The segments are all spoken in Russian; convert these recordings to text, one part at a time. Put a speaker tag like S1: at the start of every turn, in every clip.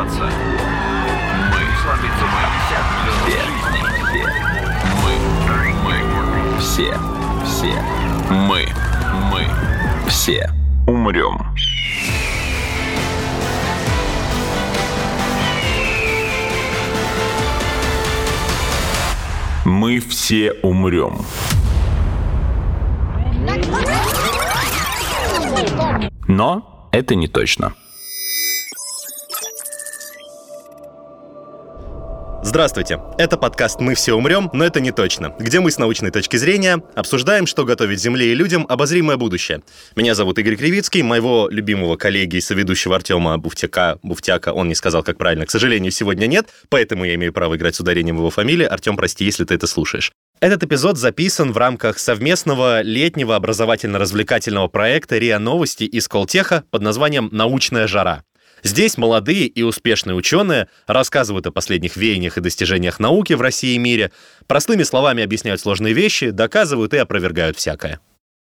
S1: оставаться. Мы сломиться мы все, Мы, мы, все, все, мы, мы, все. Умрем. Мы все умрем. Но это не точно.
S2: Здравствуйте, это подкаст «Мы все умрем, но это не точно», где мы с научной точки зрения обсуждаем, что готовит Земле и людям обозримое будущее. Меня зовут Игорь Кривицкий, моего любимого коллеги и соведущего Артема Буфтяка, Буфтяка, он не сказал, как правильно, к сожалению, сегодня нет, поэтому я имею право играть с ударением его фамилии. Артем, прости, если ты это слушаешь. Этот эпизод записан в рамках совместного летнего образовательно-развлекательного проекта РИА Новости из Колтеха под названием «Научная жара». Здесь молодые и успешные ученые рассказывают о последних веяниях и достижениях науки в России и мире, простыми словами объясняют сложные вещи, доказывают и опровергают всякое.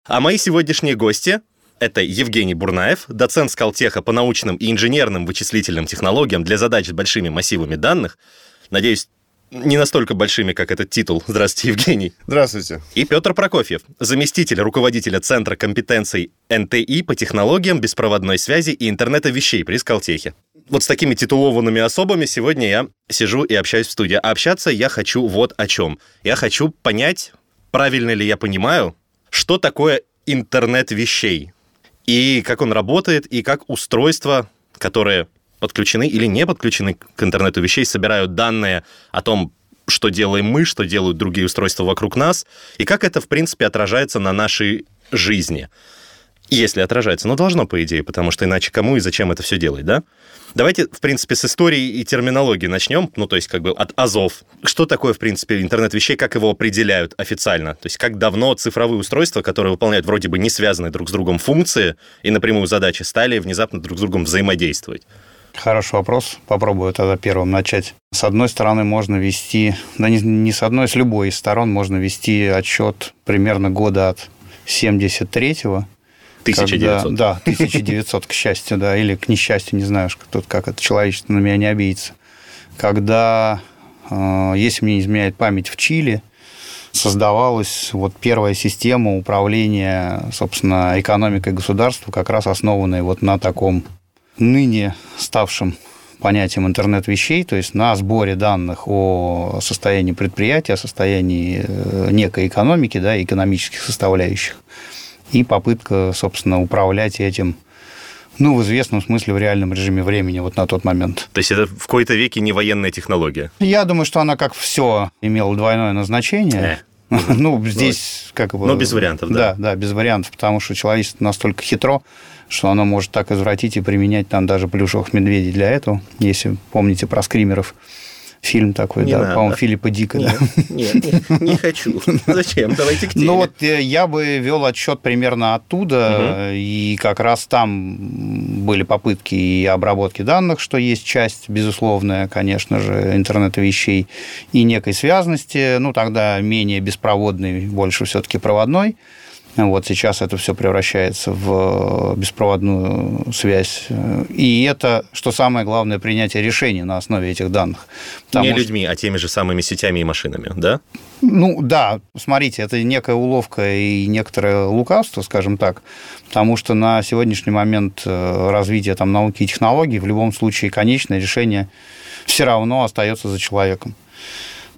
S2: А мои сегодняшние гости — это Евгений Бурнаев, доцент Скалтеха по научным и инженерным вычислительным технологиям для задач с большими массивами данных. Надеюсь, не настолько большими, как этот титул. Здравствуйте, Евгений.
S3: Здравствуйте.
S2: И Петр Прокофьев, заместитель руководителя Центра компетенций НТИ по технологиям беспроводной связи и интернета вещей при Скалтехе. Вот с такими титулованными особами сегодня я сижу и общаюсь в студии. А общаться я хочу вот о чем. Я хочу понять, правильно ли я понимаю, что такое интернет вещей, и как он работает, и как устройства, которые подключены или не подключены к интернету вещей, собирают данные о том, что делаем мы, что делают другие устройства вокруг нас, и как это, в принципе, отражается на нашей жизни. Если отражается, но должно, по идее, потому что иначе кому и зачем это все делать, да? Давайте, в принципе, с истории и терминологии начнем, ну, то есть как бы от азов. Что такое, в принципе, интернет вещей, как его определяют официально? То есть как давно цифровые устройства, которые выполняют вроде бы не связанные друг с другом функции и напрямую задачи, стали внезапно друг с другом взаимодействовать?
S3: Хороший вопрос. Попробую тогда первым начать. С одной стороны, можно вести, да не, не с одной, с любой из сторон можно вести отчет примерно года от 73-го.
S2: 1900.
S3: Когда, да, 1900, к счастью, да, или к несчастью, не знаю, тут как это человечество на меня не обидится. Когда, э, если мне не изменяет память, в Чили создавалась вот первая система управления, собственно, экономикой государства, как раз основанная вот на таком ныне ставшим понятием интернет вещей, то есть на сборе данных о состоянии предприятия, о состоянии э, некой экономики, да, экономических составляющих, и попытка, собственно, управлять этим ну, в известном смысле, в реальном режиме времени вот на тот момент.
S2: То есть это в какой-то веке не военная технология?
S3: Я думаю, что она, как все, имела двойное назначение. Э. Ну, здесь как бы...
S2: Ну, без вариантов, да.
S3: Да, да, без вариантов, потому что человечество настолько хитро, что оно может так извратить и применять там даже плюшевых медведей для этого, если помните про скримеров фильм такой,
S2: не
S3: да, по-моему, Филиппа Дика.
S2: Нет,
S3: да.
S2: нет, нет, не хочу. Зачем? Давайте к теме.
S3: Ну вот э, я бы вел отчет примерно оттуда, и как раз там были попытки и обработки данных, что есть часть, безусловная, конечно же, интернета вещей, и некой связности, ну тогда менее беспроводной, больше все-таки проводной. Вот сейчас это все превращается в беспроводную связь. И это, что самое главное, принятие решений на основе этих данных.
S2: Не людьми, а теми же самыми сетями и машинами, да?
S3: Ну да, смотрите, это некая уловка и некоторое лукавство, скажем так, потому что на сегодняшний момент э, развития там, науки и технологий в любом случае конечное решение все равно остается за человеком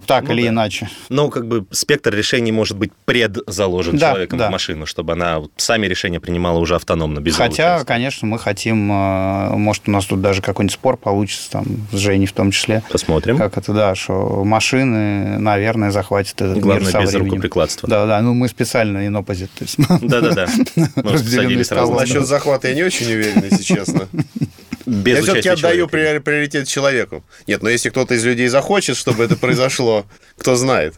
S3: так ну, или да. иначе.
S2: Ну, как бы спектр решений может быть предзаложен да, человеком да. в машину, чтобы она сами решения принимала уже автономно, без
S3: Хотя, конечно, мы хотим, э, может, у нас тут даже какой-нибудь спор получится, там, с Женей в том числе.
S2: Посмотрим.
S3: Как это, да, что машины, наверное, захватят этот
S2: Главное,
S3: мир со
S2: без
S3: временем.
S2: рукоприкладства.
S3: Да, да, ну мы специально opposite.
S2: Да-да-да.
S3: Насчет
S4: Насчет захвата я не очень уверен, если честно.
S2: Без
S4: я все-таки отдаю
S2: человека.
S4: приоритет человеку. Нет, но если кто-то из людей захочет, чтобы это произошло, кто знает.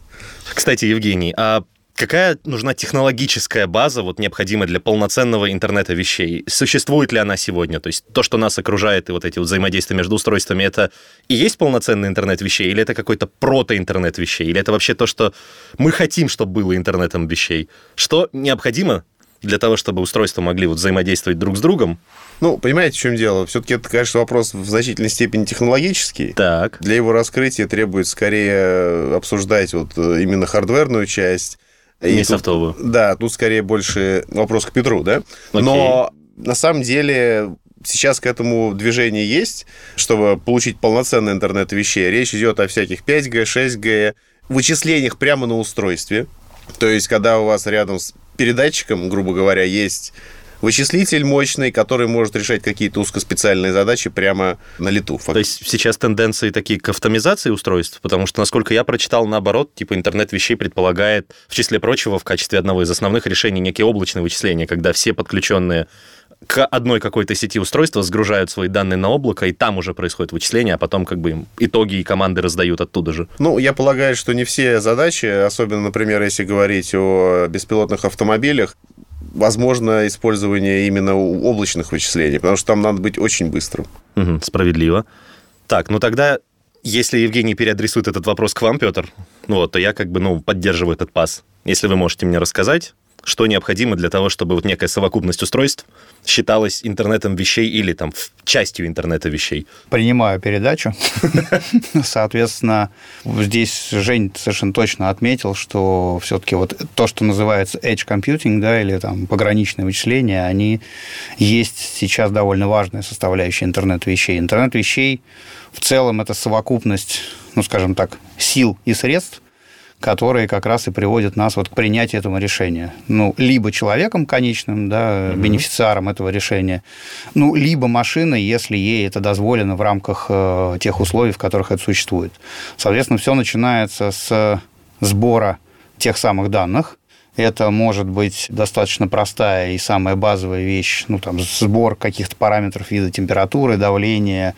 S2: Кстати, Евгений, а Какая нужна технологическая база, вот необходимая для полноценного интернета вещей? Существует ли она сегодня? То есть то, что нас окружает, и вот эти вот взаимодействия между устройствами, это и есть полноценный интернет вещей? Или это какой-то прото-интернет вещей? Или это вообще то, что мы хотим, чтобы было интернетом вещей? Что необходимо для того, чтобы устройства могли вот взаимодействовать друг с другом
S4: Ну, понимаете, в чем дело? Все-таки это, конечно, вопрос в значительной степени технологический.
S1: Так.
S4: Для его раскрытия требует скорее обсуждать вот э, именно хардверную часть. И
S1: Не
S4: тут-
S1: софтовую.
S4: Да, тут скорее больше вопрос к Петру, да? Но на самом деле сейчас к этому движение есть, чтобы получить полноценный интернет вещей. Речь идет о всяких 5G, 6G, вычислениях прямо на устройстве. То есть, когда у вас рядом передатчиком, грубо говоря, есть вычислитель мощный, который может решать какие-то узкоспециальные задачи прямо на лету.
S2: То есть сейчас тенденции такие к автоматизации устройств, потому что, насколько я прочитал, наоборот, типа интернет вещей предполагает, в числе прочего, в качестве одного из основных решений некие облачные вычисления, когда все подключенные к одной какой-то сети устройства сгружают свои данные на облако, и там уже происходит вычисление, а потом как бы им итоги и команды раздают оттуда же.
S4: Ну, я полагаю, что не все задачи, особенно, например, если говорить о беспилотных автомобилях, возможно использование именно облачных вычислений, потому что там надо быть очень быстрым.
S2: Мгм, справедливо. Так, ну тогда, если Евгений переадресует этот вопрос к вам, Петр, ну вот, то я как бы, ну, поддерживаю этот пас. Если вы можете мне рассказать, что необходимо для того, чтобы вот некая совокупность устройств считалась интернетом вещей или там частью интернета вещей.
S3: принимаю передачу. Соответственно, здесь Жень совершенно точно отметил, что все-таки вот то, что называется edge computing, да, или там пограничные вычисления, они есть сейчас довольно важная составляющая интернет-вещей. Интернет-вещей в целом это совокупность, ну, скажем так, сил и средств, которые как раз и приводят нас вот к принятию этого решения. Ну, либо человеком конечным, да, бенефициаром этого решения, ну, либо машиной, если ей это дозволено в рамках э, тех условий, в которых это существует. Соответственно, все начинается с сбора тех самых данных. Это может быть достаточно простая и самая базовая вещь, ну, там, сбор каких-то параметров вида температуры, давления,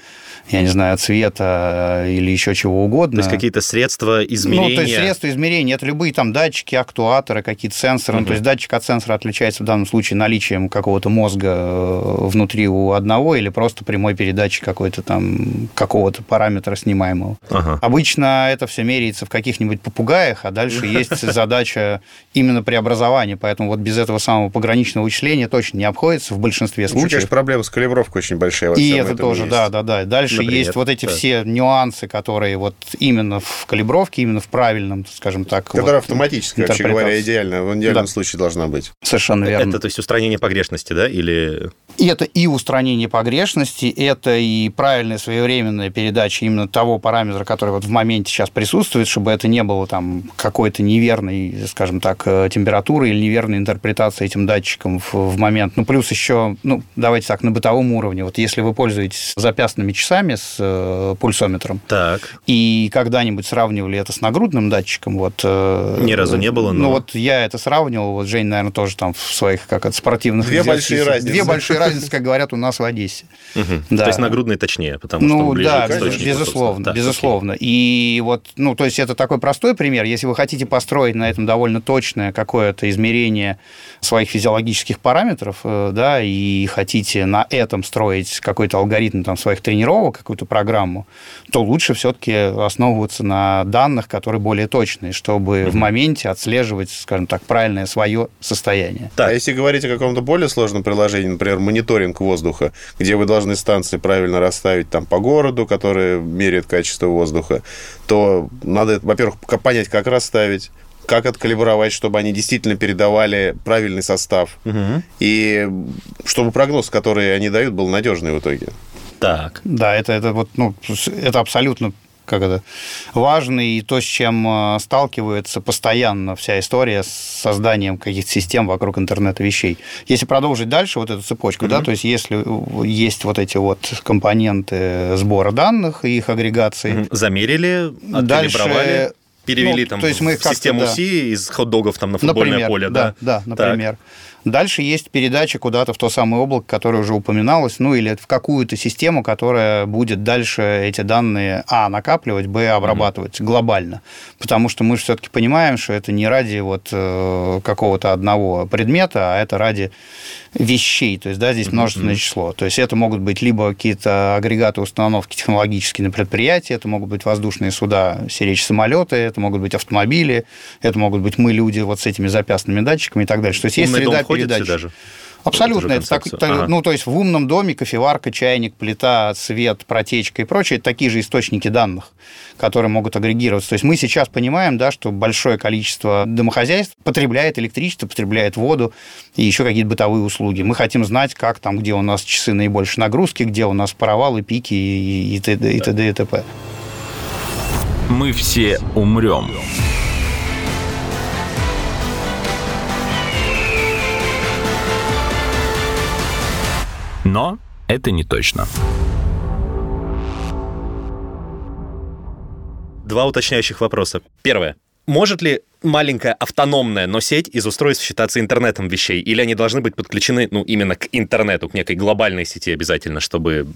S3: я не знаю, цвета э, или еще чего угодно.
S2: То есть какие-то средства измерения.
S3: Ну, то есть средства измерения, это любые там датчики, актуаторы, какие-то сенсоры. Ну, то есть датчик от сенсора отличается в данном случае наличием какого-то мозга э, внутри у одного или просто прямой передачи какой-то там какого-то параметра снимаемого.
S2: Ага.
S3: Обычно это все меряется в каких-нибудь попугаях, а дальше есть задача именно преобразования. Поэтому вот без этого самого пограничного вычисления точно не обходится в большинстве случаев.
S4: конечно, проблема с калибровкой очень большая.
S3: И это тоже, да, да, да. Дальше
S2: Например,
S3: есть вот эти
S2: да.
S3: все нюансы, которые вот именно в калибровке, именно в правильном, скажем так.
S4: Которая
S3: вот,
S4: автоматическая, вообще говоря, идеально. В идеальном
S3: Да.
S4: случае должна быть.
S3: Совершенно верно.
S2: Это, то есть, устранение погрешности, да, или...
S3: И это и устранение погрешности, это и правильная своевременная передача именно того параметра, который вот в моменте сейчас присутствует, чтобы это не было там какой-то неверной, скажем так, э, температуры или неверной интерпретации этим датчиком в, в момент. Ну, плюс еще, ну, давайте так, на бытовом уровне. Вот если вы пользуетесь запястными часами с э, пульсометром,
S2: Так.
S3: и когда-нибудь сравнивали это с нагрудным датчиком, вот... э,
S2: Ни разу не было, но-
S3: Ну, вот я это сравнивал, вот Жень, наверное, тоже там в своих, как это, спортивных
S4: Две большие разницы.
S3: Две большие разницы, как говорят у нас в Одессе.
S2: То есть нагрудный точнее, потому что
S3: Ну
S2: он ближе
S3: да,
S2: к источнику,
S3: безусловно, безусловно. И вот, ну, то есть это такой простой пример. Если вы хотите построить на этом довольно точное какое-то измерение своих физиологических параметров, э, да, и хотите на этом строить какой-то алгоритм там своих тренировок, какую-то программу, то лучше все-таки основываться на данных, которые более точные, чтобы в моменте отслеживать, скажем так, правильное свое состояние.
S2: Так.
S4: А если говорить о каком-то более сложном приложении, например, мониторинг воздуха, где вы должны станции правильно расставить там по городу, которые меряют качество воздуха, то надо, во-первых, понять, как расставить, как откалибровать, чтобы они действительно передавали правильный состав.
S2: Мгм.
S4: И чтобы прогноз, который они дают, был надежный в итоге.
S2: Так.
S3: Да, это, это вот, ну, это абсолютно как это, важно, и то, с чем э, сталкивается постоянно вся история с созданием каких-то систем вокруг интернета вещей. Если продолжить дальше вот эту цепочку, да, то есть если есть вот эти вот компоненты сбора данных и их агрегации,
S2: Мгм. Замерили,
S3: Дальше,
S2: перевели
S3: ну,
S2: там
S3: то есть мы
S2: в систему
S3: да.
S2: Си из хот-догов там на футбольное
S3: например,
S2: поле,
S3: да,
S2: да?
S3: да,
S2: Так.
S3: Дальше есть передача куда-то в то самое облако, которое уже упоминалось, ну или в какую-то систему, которая будет дальше эти данные, а, накапливать, б, обрабатывать глобально. Потому что мы все-таки понимаем, что это не ради вот э, какого-то одного предмета, а это ради вещей. То есть, да, здесь множественное число. То есть, это могут быть либо какие-то агрегаты установки технологические на предприятии, это могут быть воздушные суда, сиречь самолеты, это могут быть автомобили, это могут быть мы, люди, вот с этими запястными датчиками и так дальше. То есть, есть
S2: Умный
S3: среда передач.
S2: сюда же?
S3: Абсолютно. Это так, ага. Ну, то есть в умном доме кофеварка, чайник, плита, свет, протечка и прочее – это такие же источники данных, которые могут агрегироваться. То есть мы сейчас понимаем, да, что большое количество домохозяйств потребляет электричество, потребляет воду и еще какие-то бытовые услуги. Мы хотим знать, как там, где у нас часы наибольшей нагрузки, где у нас провалы, пики и т.д. и т.д. и т.п.
S1: Мы все умрем. Но это не точно.
S2: Два уточняющих вопроса. Первое. Может ли маленькая автономная, но сеть из устройств считаться интернетом вещей? Или они должны быть подключены, ну, именно к интернету, к некой глобальной сети обязательно, чтобы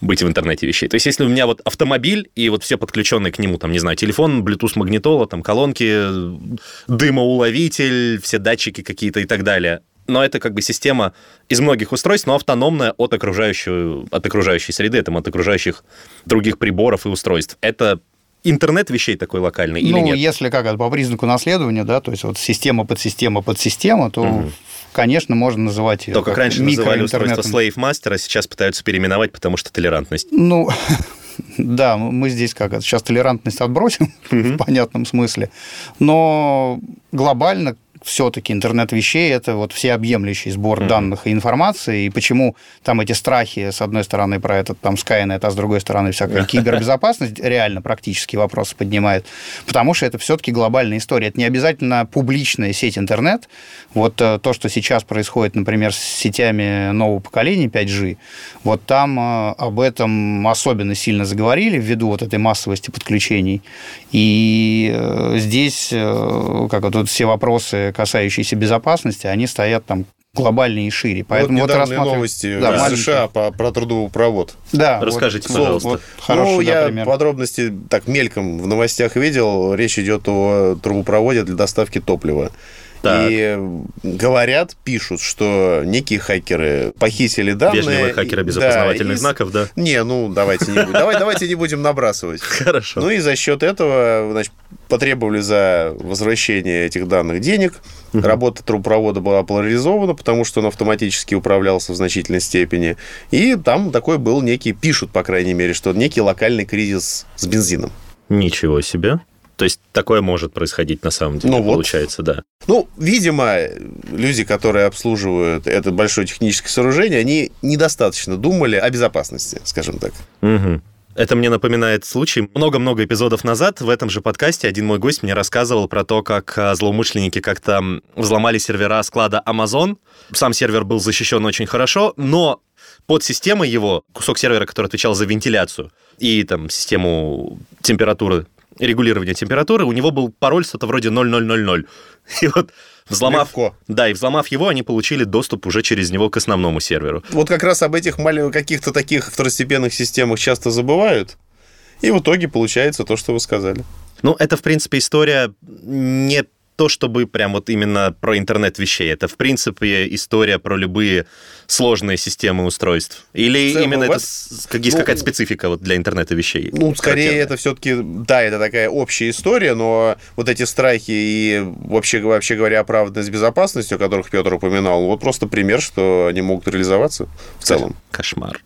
S2: быть в интернете вещей. То есть, если у меня вот автомобиль и вот все подключенные к нему, там, не знаю, телефон, Bluetooth магнитола, там, колонки, дымоуловитель, все датчики какие-то и так далее, но это как бы система из многих устройств, но автономная от, окружающей, от окружающей среды, там, от окружающих других приборов и устройств. Это интернет вещей такой локальный
S3: ну,
S2: или нет?
S3: Ну, если как, по признаку наследования, да, то есть вот система под система под система, то, угу. конечно, можно называть ее
S2: То, как, как раньше называли устройство Slave Master, а сейчас пытаются переименовать, потому что толерантность.
S3: Ну, да, мы здесь как сейчас толерантность отбросим в понятном смысле, но глобально все-таки интернет вещей – это вот всеобъемлющий сбор mm-hmm. данных и информации, и почему там эти страхи, с одной стороны, про этот там Skynet, а с другой стороны, всякая кибербезопасность реально практически вопросы поднимает, потому что это все-таки глобальная история. Это не обязательно публичная сеть интернет. Вот э, то, что сейчас происходит, например, с сетями нового поколения 5G, вот там э, об этом особенно сильно заговорили ввиду вот этой массовости подключений. И э, здесь, как вот все вопросы касающиеся безопасности, они стоят там глобальнее и шире.
S4: Поэтому вот, вот рассматриваем... новости да, в США по, про трубопровод.
S2: Да, расскажите, вот, пожалуйста. Вот,
S4: хороший, ну, я пример. подробности так мельком в новостях видел. Речь идет о трубопроводе для доставки топлива. Так. И говорят, пишут, что некие хакеры похитили данные.
S2: Вежливые хакеры без да, опознавательных и... знаков, да?
S4: Не, ну давайте не будем. Давай, давайте не будем набрасывать.
S2: Хорошо.
S4: Ну и за счет этого, значит, потребовали за возвращение этих данных денег. Угу. Работа трубопровода была поляризована, потому что он автоматически управлялся в значительной степени. И там такой был некий, пишут, по крайней мере, что некий локальный кризис с бензином.
S2: Ничего себе. То есть такое может происходить на самом деле, ну, получается, вот. да.
S4: Ну, видимо, люди, которые обслуживают это большое техническое сооружение, они недостаточно думали о безопасности, скажем так.
S2: Угу. Это мне напоминает случай. Много-много эпизодов назад в этом же подкасте один мой гость мне рассказывал про то, как а, злоумышленники как-то взломали сервера склада Amazon. Сам сервер был защищен очень хорошо, но под системой его, кусок сервера, который отвечал за вентиляцию и там систему температуры регулирования температуры, у него был пароль что-то вроде 0000. И вот взломав, Легко. да, и взломав его, они получили доступ уже через него к основному серверу.
S4: Вот как раз об этих маленьких каких-то таких второстепенных системах часто забывают, и в итоге получается то, что вы сказали.
S2: Ну, это, в принципе, история не то, чтобы прям вот именно про интернет вещей. Это, в принципе, история про любые сложные системы устройств. Или целом, именно это есть ну, какая-то специфика вот для интернета вещей?
S4: Ну, скорее, характерная? это все-таки, да, это такая общая история, но вот эти страхи и вообще, вообще говоря, оправданность безопасности, о которых Петр упоминал, вот просто пример, что они могут реализоваться в целом.
S2: Кошмар.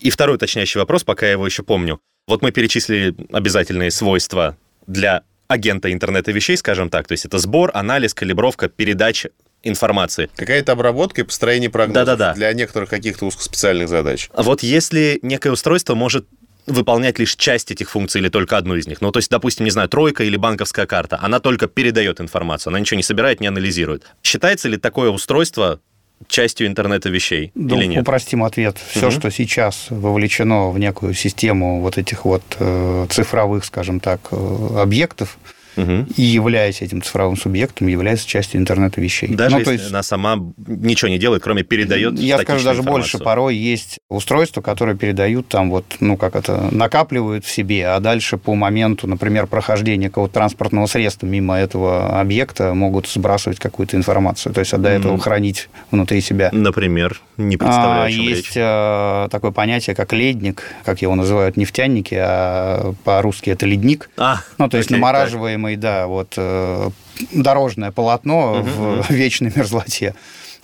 S2: И второй уточняющий вопрос, пока я его еще помню. Вот мы перечислили обязательные свойства для агента интернета вещей, скажем так. То есть это сбор, анализ, калибровка, передача информации.
S4: Какая-то обработка и построение прогнозов
S2: Да-да-да.
S4: для некоторых каких-то узкоспециальных задач.
S2: А вот если некое устройство может выполнять лишь часть этих функций или только одну из них. Ну, то есть, допустим, не знаю, тройка или банковская карта, она только передает информацию, она ничего не собирает, не анализирует. Считается ли такое устройство частью интернета вещей
S3: ну,
S2: или нет?
S3: Упростим ответ. Все, угу. что сейчас вовлечено в некую систему вот этих вот э, цифровых, скажем так, э, объектов, угу. и являясь этим цифровым субъектом, является частью интернета вещей.
S2: Даже ну, если есть, она сама ничего не делает, кроме передает
S3: Я скажу даже больше, порой есть устройства, которые передают там вот, ну как это, накапливают в себе, а дальше по моменту, например, прохождения какого-то транспортного средства мимо этого объекта могут сбрасывать какую-то информацию, то есть а до этого mm. хранить внутри себя.
S2: Например, не представляю,
S3: а, Есть речь. Э, такое понятие, как ледник, как его называют нефтяники, а по-русски это ледник. А, ну, то есть окей, намораживаемый самый, да, вот э, дорожное полотно угу, в вечной мерзлоте.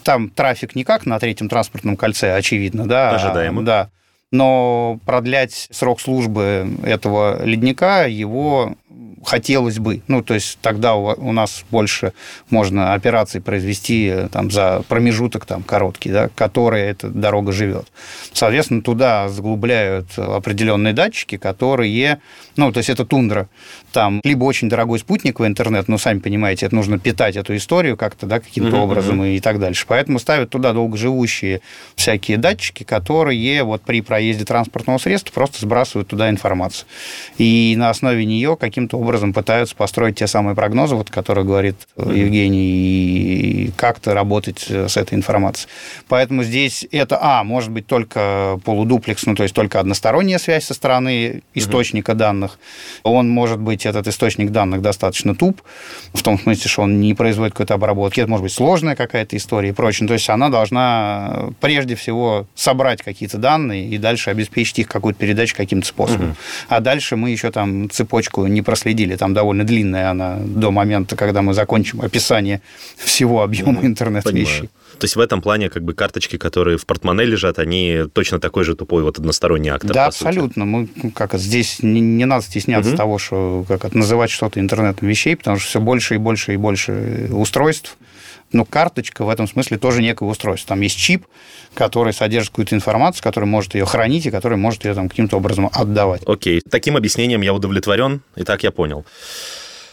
S3: там трафик не как на третьем транспортном кольце, очевидно, да.
S2: Ожидаемо.
S3: Да. Но продлять срок службы этого ледника его хотелось бы. Ну, то есть тогда у нас больше можно операций произвести э, там, за промежуток там, короткий, да, который эта дорога живет. Соответственно, туда заглубляют определенные датчики, которые, ну, то есть это тундра, там либо очень дорогой спутниковый интернет, но сами понимаете, это нужно питать эту историю как-то, да, каким-то uh-huh, образом и так дальше. Поэтому ставят туда долгоживущие всякие датчики, которые вот при проезде транспортного средства просто сбрасывают туда информацию. И на основе нее каким-то образом пытаются построить те самые прогнозы, вот, которые говорит uh-huh. Евгений, и как-то работать с этой информацией. Поэтому здесь это, а, может быть только полудуплекс, ну, то есть только односторонняя связь со стороны источника uh-huh. данных. Он может быть этот источник данных достаточно туп, в том смысле, что он не производит какой-то обработки. Это может быть сложная какая-то история и прочее. То есть она должна прежде всего собрать какие-то данные и дальше обеспечить их какую-то передачу каким-то способом. Угу. А дальше мы еще там цепочку не проследили. Там довольно длинная она до момента, когда мы закончим описание всего объема интернет-вещей.
S2: То есть в этом плане как бы карточки, которые в портмоне лежат, они точно такой же тупой вот односторонний актор.
S3: Да, абсолютно. Мы ну, как здесь не, не надо стесняться угу. того, что как называть что-то интернетом вещей, потому что все больше и больше и больше устройств. Но карточка в этом смысле тоже некое устройство. Там есть чип, который содержит какую-то информацию, который может ее хранить и который может ее там каким-то образом отдавать.
S2: Окей. Таким объяснением я удовлетворен, и так я понял.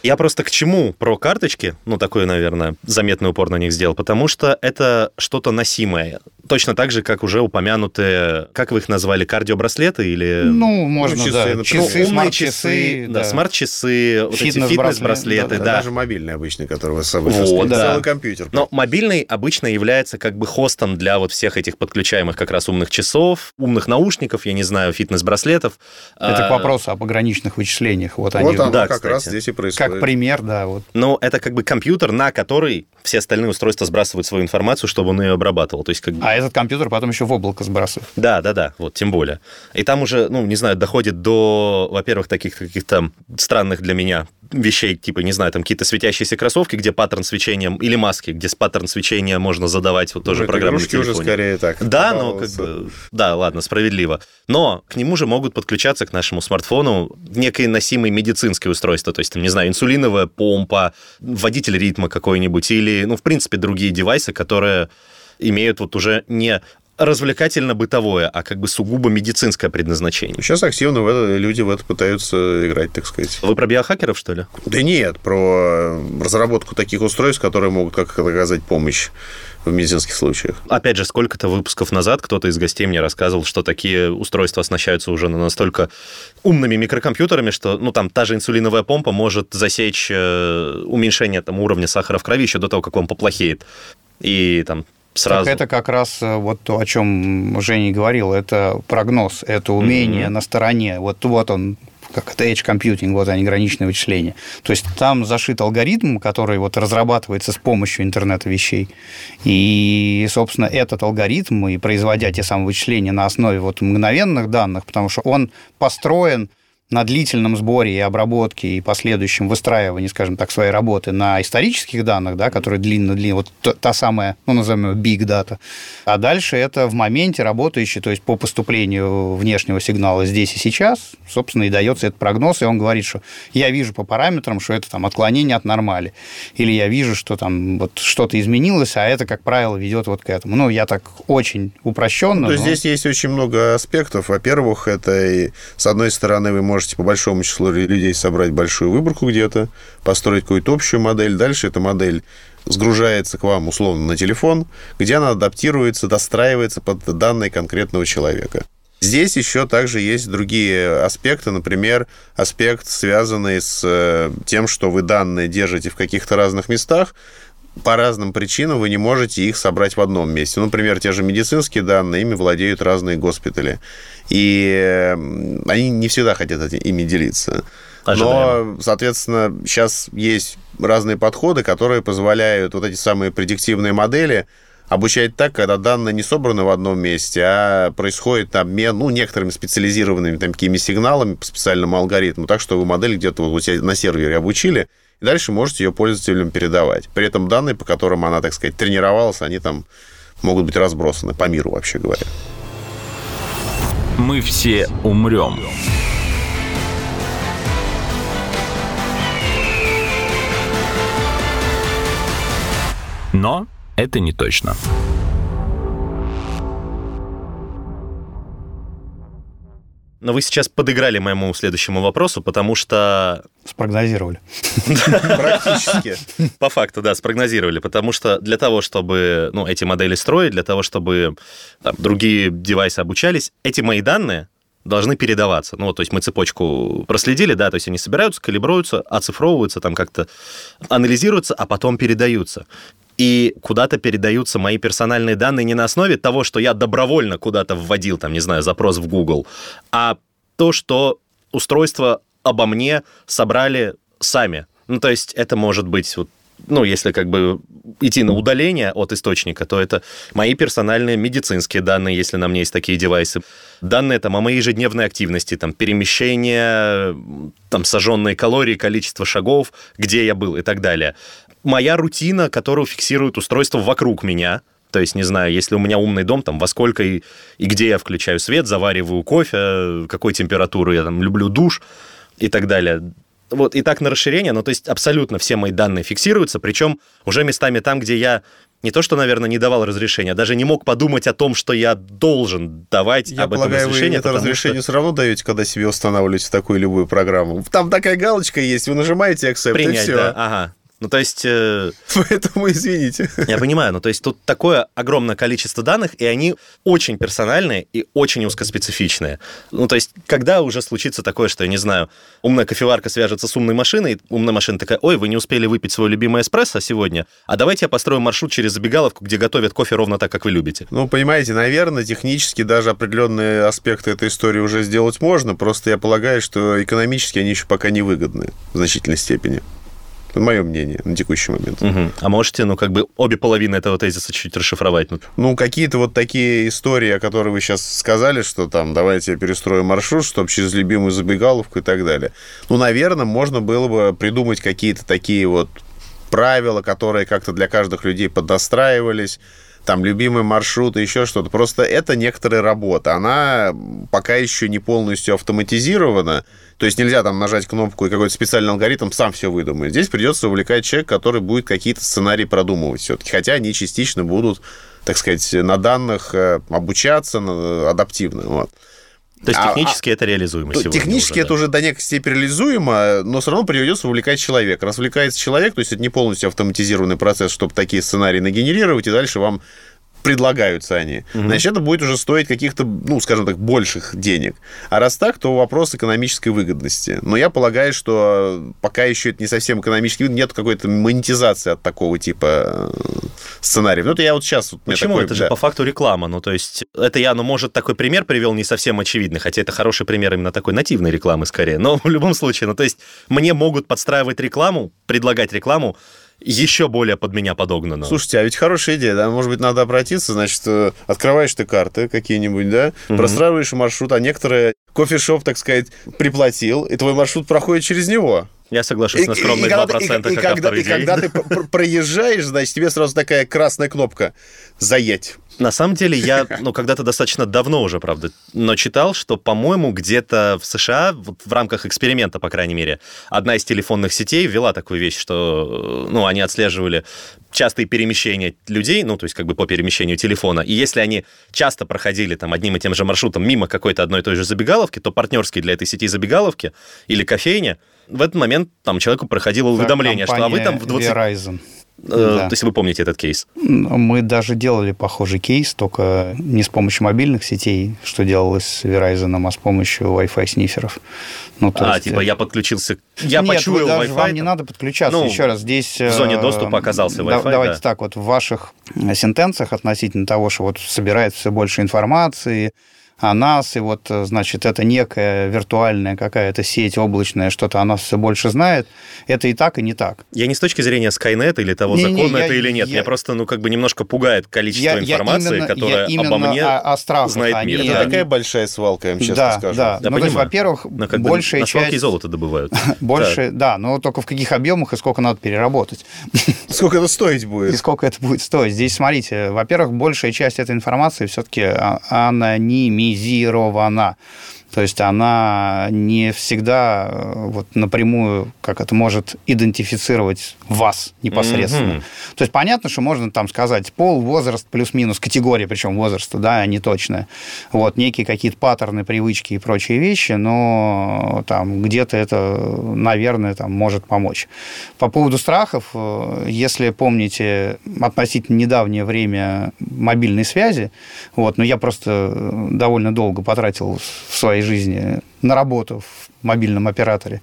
S2: Я просто к чему про карточки, ну, такой, наверное, заметный упор на них сделал, потому что это что-то носимое. Точно так же, как уже упомянутые, как вы их назвали, кардиобраслеты или...
S3: Ну, можно, ну, часы, да.
S2: Например. Часы, смарт-часы, да, да. смарт-часы, вот фитнес эти фитнес-браслеты, да, да.
S4: да. Даже мобильный обычный, который вы с собой вот, да. целый компьютер.
S2: Но мобильный обычно является как бы хостом для вот всех этих подключаемых как раз умных часов, умных наушников, я не знаю, фитнес-браслетов.
S3: Это а... к вопросу о пограничных вычислениях. Вот,
S4: вот они... оно да, как кстати. раз здесь и происходит.
S3: Как пример, да. Вот.
S2: Но это как бы компьютер, на который все остальные устройства сбрасывают свою информацию, чтобы он ее обрабатывал. То есть, как бы...
S3: А этот компьютер потом еще в облако сбрасывает.
S2: Да, да, да, вот тем более. И там уже, ну, не знаю, доходит до, во-первых, таких каких-то странных для меня вещей, типа, не знаю, там какие-то светящиеся кроссовки, где паттерн свечения, или маски, где с паттерн свечения можно задавать вот тоже ну, программу на
S4: телефоне. уже скорее так.
S2: Да, но как бы, да, ладно, справедливо. Но к нему же могут подключаться к нашему смартфону некое носимое медицинское устройство, то есть, там, не знаю, инсулиновая помпа, водитель ритма какой-нибудь, или, ну, в принципе, другие девайсы, которые имеют вот уже не развлекательно-бытовое, а как бы сугубо медицинское предназначение.
S4: Сейчас активно в это, люди в это пытаются играть, так сказать.
S2: Вы про биохакеров, что ли?
S4: Да нет, про разработку таких устройств, которые могут как оказать помощь в медицинских случаях.
S2: Опять же, сколько-то выпусков назад кто-то из гостей мне рассказывал, что такие устройства оснащаются уже настолько умными микрокомпьютерами, что ну, там та же инсулиновая помпа может засечь э, уменьшение там, уровня сахара в крови еще до того, как он поплохеет. И там сразу.
S3: Так это как раз э, вот то, о чем Женя говорил, это прогноз, это умение mm-hmm. на стороне. Вот, вот он, как это edge computing, вот они, граничные вычисления. То есть там зашит алгоритм, который вот разрабатывается с помощью интернета вещей. И, собственно, этот алгоритм, и производя те самые вычисления на основе вот мгновенных данных, потому что он построен на длительном сборе и обработке и последующем выстраивании, скажем так, своей работы на исторических данных, да, которые длинно-длинно, вот та самая, ну, назовем ее big data, а дальше это в моменте работающий, то есть по поступлению внешнего сигнала здесь и сейчас, собственно, и дается этот прогноз, и он говорит, что я вижу по параметрам, что это там отклонение от нормали, или я вижу, что там вот что-то изменилось, а это, как правило, ведет вот к этому. Ну, я так очень упрощенно.
S4: Ну, то но... здесь есть очень много аспектов. Во-первых, это, с одной стороны, вы можете можете по большому числу людей собрать большую выборку где-то, построить какую-то общую модель. Дальше эта модель сгружается к вам условно на телефон, где она адаптируется, достраивается под данные конкретного человека. Здесь еще также есть другие аспекты, например, аспект, связанный с э, тем, что вы данные держите в каких-то разных местах, по разным причинам вы не можете их собрать в одном месте. Ну, например, те же медицинские данные, ими владеют разные госпитали. И они не всегда хотят ими делиться. Ожидаем. Но, соответственно, сейчас есть разные подходы, которые позволяют вот эти самые предиктивные модели обучать так, когда данные не собраны в одном месте, а происходит обмен, ну, некоторыми специализированными там, такими сигналами по специальному алгоритму, так что вы модель где-то вот у себя на сервере обучили, и дальше можете ее пользователям передавать. При этом данные, по которым она, так сказать, тренировалась, они там могут быть разбросаны по миру, вообще говоря.
S1: Мы все умрем. Но это не точно.
S2: Но вы сейчас подыграли моему следующему вопросу, потому что...
S3: Спрогнозировали.
S4: Практически.
S2: По факту, да, спрогнозировали, потому что для того, чтобы ну, эти модели строить, для того, чтобы там, другие девайсы обучались, эти мои данные должны передаваться. Ну, вот, то есть мы цепочку проследили, да, то есть они собираются, калибруются, оцифровываются, там как-то анализируются, а потом передаются и куда-то передаются мои персональные данные не на основе того, что я добровольно куда-то вводил, там, не знаю, запрос в Google, а то, что устройство обо мне собрали сами. Ну, то есть это может быть вот ну, если как бы идти на удаление от источника, то это мои персональные медицинские данные, если на мне есть такие девайсы. Данные там о моей ежедневной активности, там перемещение, там сожженные калории, количество шагов, где я был и так далее моя рутина, которую фиксирует устройство вокруг меня. То есть, не знаю, если у меня умный дом, там, во сколько и, и где я включаю свет, завариваю кофе, какой температуры я там люблю душ и так далее. Вот, и так на расширение, ну, то есть абсолютно все мои данные фиксируются, причем уже местами там, где я не то, что, наверное, не давал разрешения, даже не мог подумать о том, что я должен давать
S4: я
S2: об
S4: полагаю,
S2: этом разрешение.
S4: Вы это разрешение что... все равно даете, когда себе устанавливаете такую любую программу. Там такая галочка есть, вы нажимаете accept,
S2: Принять,
S4: и все.
S2: Да, ага. Ну, то есть... Э,
S4: Поэтому извините.
S2: Я понимаю, ну, то есть тут такое огромное количество данных, и они очень персональные и очень узкоспецифичные. Ну, то есть, когда уже случится такое, что, я не знаю, умная кофеварка свяжется с умной машиной, умная машина такая, ой, вы не успели выпить свой любимый эспрессо сегодня, а давайте я построю маршрут через забегаловку, где готовят кофе ровно так, как вы любите.
S4: Ну, понимаете, наверное, технически даже определенные аспекты этой истории уже сделать можно, просто я полагаю, что экономически они еще пока не выгодны в значительной степени. Мое мнение на текущий момент.
S2: Угу. А можете, ну, как бы обе половины этого тезиса чуть расшифровать? Ну,
S4: ну какие-то вот такие истории, о которых вы сейчас сказали, что там, давайте я перестрою маршрут, чтобы через любимую забегаловку и так далее. Ну, наверное, можно было бы придумать какие-то такие вот правила, которые как-то для каждых людей подостраивались, там любимый маршрут еще что-то. Просто это некоторая работа. Она пока еще не полностью автоматизирована. То есть нельзя там нажать кнопку и какой-то специальный алгоритм сам все выдумает. Здесь придется увлекать человека, который будет какие-то сценарии продумывать все-таки. Хотя они частично будут, так сказать, на данных э, обучаться адаптивно. Вот.
S2: То есть технически а, это реализуемо сегодня
S4: Технически уже, это да. уже до некой степени реализуемо, но все равно придется вовлекать человека. Развлекается человек, то есть это не полностью автоматизированный процесс, чтобы такие сценарии нагенерировать, и дальше вам предлагаются они, угу. значит, это будет уже стоить каких-то, ну, скажем так, больших денег. А раз так, то вопрос экономической выгодности. Но я полагаю, что пока еще это не совсем экономически выгодно, нет какой-то монетизации от такого типа э, сценариев. Ну, это я вот сейчас... Вот
S2: Почему? Такой, это да. же по факту реклама. Ну, то есть, это я, ну, может, такой пример привел не совсем очевидный, хотя это хороший пример именно такой нативной рекламы скорее. Но в любом случае, ну, то есть, мне могут подстраивать рекламу, предлагать рекламу, еще более под меня подогнано.
S4: Слушайте, а ведь хорошая идея, да? Может быть, надо обратиться, значит, э, открываешь ты карты какие-нибудь, да, угу. простраиваешь маршрут, а некоторые кофешоп, так сказать, приплатил, и твой маршрут проходит через него.
S2: Я соглашусь и, на скромные и, 2%, и, и, как и, когда,
S4: и когда ты проезжаешь, значит, тебе сразу такая красная кнопка «Заедь».
S2: На самом деле, я, ну, когда-то достаточно давно уже, правда, но читал, что, по-моему, где-то в США, вот в рамках эксперимента, по крайней мере, одна из телефонных сетей ввела такую вещь, что, ну, они отслеживали частые перемещения людей, ну, то есть как бы по перемещению телефона, и если они часто проходили там одним и тем же маршрутом мимо какой-то одной и той же забегаловки, то партнерские для этой сети забегаловки или кофейня, в этот момент там человеку проходило уведомление, что а вы там в 20...
S3: Verizon.
S2: Э, да. Если вы помните этот кейс.
S3: Мы даже делали похожий кейс, только не с помощью мобильных сетей, что делалось с Verizon, а с помощью Wi-Fi сниферов.
S2: Ну, а, есть... типа я подключился, я
S3: Нет,
S2: почуял Wi-Fi.
S3: Вам там... не надо подключаться. Ну, Еще раз, здесь...
S2: В зоне э, доступа оказался Wi-Fi,
S3: Давайте
S2: да.
S3: так, вот в ваших сентенциях относительно того, что вот собирает все больше информации, о нас, и вот, значит, это некая виртуальная какая-то сеть облачная, что-то о нас все больше знает. Это и так, и не так.
S2: Я не с точки зрения Skynet или того,
S3: Не-не,
S2: законно
S3: я-
S2: это или нет.
S3: я-
S2: Меня просто, ну, как бы немножко пугает количество
S3: Я- я
S2: информации,
S3: именно-
S2: которая
S3: я
S2: обо мне
S3: о- о страхах,
S2: знает
S3: они-
S2: мир.
S4: Это
S2: Да.
S4: такая большая свалка, я вам честно
S3: да,
S4: скажу.
S3: да.
S2: Я
S3: ну, то есть,
S2: понимаю.
S3: во-первых,
S2: Ну, как
S3: большая
S2: на свалке и
S3: часть...
S2: золото добывают.
S3: Больше, да, но только в каких объемах и сколько надо переработать.
S4: Сколько это стоить
S3: И
S4: будет?
S3: сколько это будет стоить? Здесь, смотрите, во-первых, большая часть этой информации все-таки анонимизирована механизирована. То есть она не всегда э, вот напрямую, как это может идентифицировать вас непосредственно.
S2: Мгм.
S3: То есть понятно, что можно там сказать пол, возраст, плюс-минус, категория, причем возраста, да, не точная. Вот, некие какие-то паттерны, привычки и прочие вещи, но там где-то это, наверное, там может помочь. По поводу страхов, э, если помните относительно недавнее время мобильной связи, вот, но я просто э, довольно долго потратил в своей жизни на работу в мобильном операторе,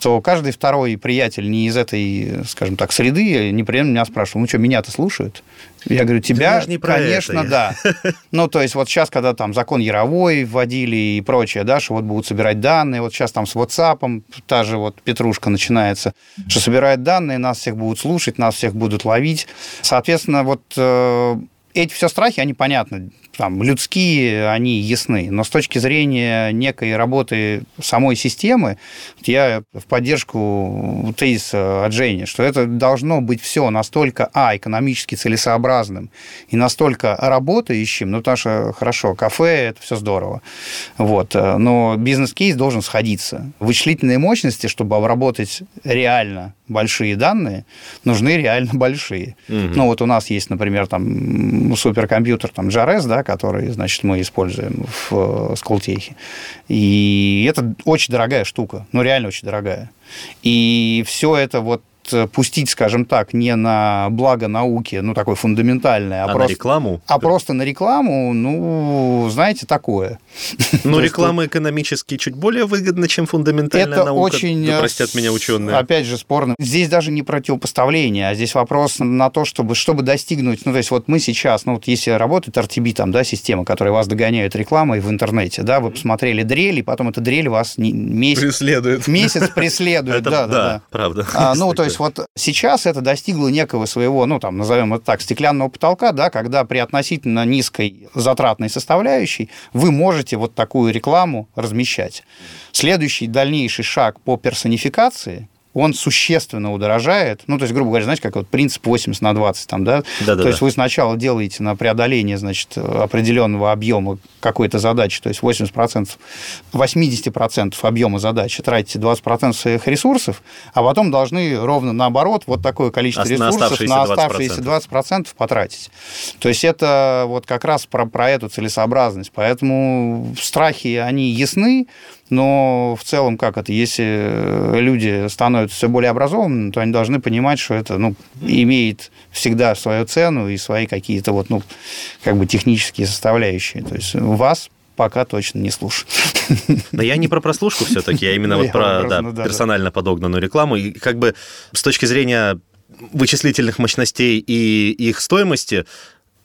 S3: то каждый второй приятель не из этой, скажем так, среды непременно меня спрашивал, ну что, меня-то слушают? Я говорю, тебя,
S2: не
S3: конечно,
S2: это.
S3: да. Ну, то есть вот сейчас, когда там закон Яровой вводили и прочее, да, что вот будут собирать данные, вот сейчас там с WhatsApp, та же вот петрушка начинается, что собирают данные, нас всех будут слушать, нас всех будут ловить. Соответственно, вот э, эти все страхи, они понятны, там, людские, они ясны, но с точки зрения некой работы самой системы, я в поддержку тезиса от Жени, что это должно быть все настолько, а, экономически целесообразным и настолько работающим, ну, потому что, хорошо, кафе – это все здорово, вот, э, но бизнес-кейс должен сходиться. Вычислительные мощности, чтобы обработать реально большие данные, нужны реально большие.
S2: Мгм.
S3: Ну, вот у нас есть, например, там суперкомпьютер, там, JARES, да, который, значит, мы используем в э, Сколтехе. И это очень дорогая штука, ну, реально очень дорогая. И все это вот пустить, скажем так, не на благо науки, ну, такое фундаментальное, а,
S2: А на
S3: просто...
S2: рекламу?
S3: А просто на рекламу, ну, знаете, такое.
S2: Ну, реклама экономически чуть более выгодна, чем фундаментальная
S3: Это
S2: наука.
S3: очень,
S2: Да
S3: э,
S2: простят меня ученые.
S3: Опять же, спорно. Здесь даже не противопоставление, а здесь вопрос на то, чтобы, чтобы достигнуть... Ну, то есть вот мы сейчас, ну, вот если работает RTB, там, да, система, которая вас догоняет рекламой в интернете, да, вы посмотрели дрель, и потом эта дрель вас месяц,
S4: Преследует.
S3: месяц преследует. Да, да, да.
S2: правда.
S3: А, ну, то есть вот сейчас это достигло некого своего, ну, там, назовем это так, стеклянного потолка, да, когда при относительно низкой затратной составляющей вы можете вот такую рекламу размещать. Следующий дальнейший шаг по персонификации он существенно удорожает. Ну, то есть, грубо говоря, знаете, как вот принцип 80 на 20 там, да?
S2: Да-да-да.
S3: То есть вы сначала делаете на преодоление, значит, определенного объема какой-то задачи, то есть 80%, 80% объема задачи тратите 20% своих ресурсов, а потом должны ровно наоборот вот такое количество
S2: Ос- на
S3: ресурсов
S2: оставшиеся
S3: на
S2: 20%.
S3: оставшиеся 20% потратить. То есть это вот как раз про, про эту целесообразность. Поэтому страхи, они ясны, но в целом, как это, если люди становятся все более образованными, то они должны понимать, что это ну, имеет всегда свою цену и свои какие-то вот, ну, как бы технические составляющие. То есть вас пока точно не слушают.
S2: Но я не про прослушку все-таки, а именно
S3: Ну,
S2: вот
S3: я
S2: про да,
S3: да, да.
S2: персонально подогнанную рекламу. И как бы с точки зрения вычислительных мощностей и их стоимости,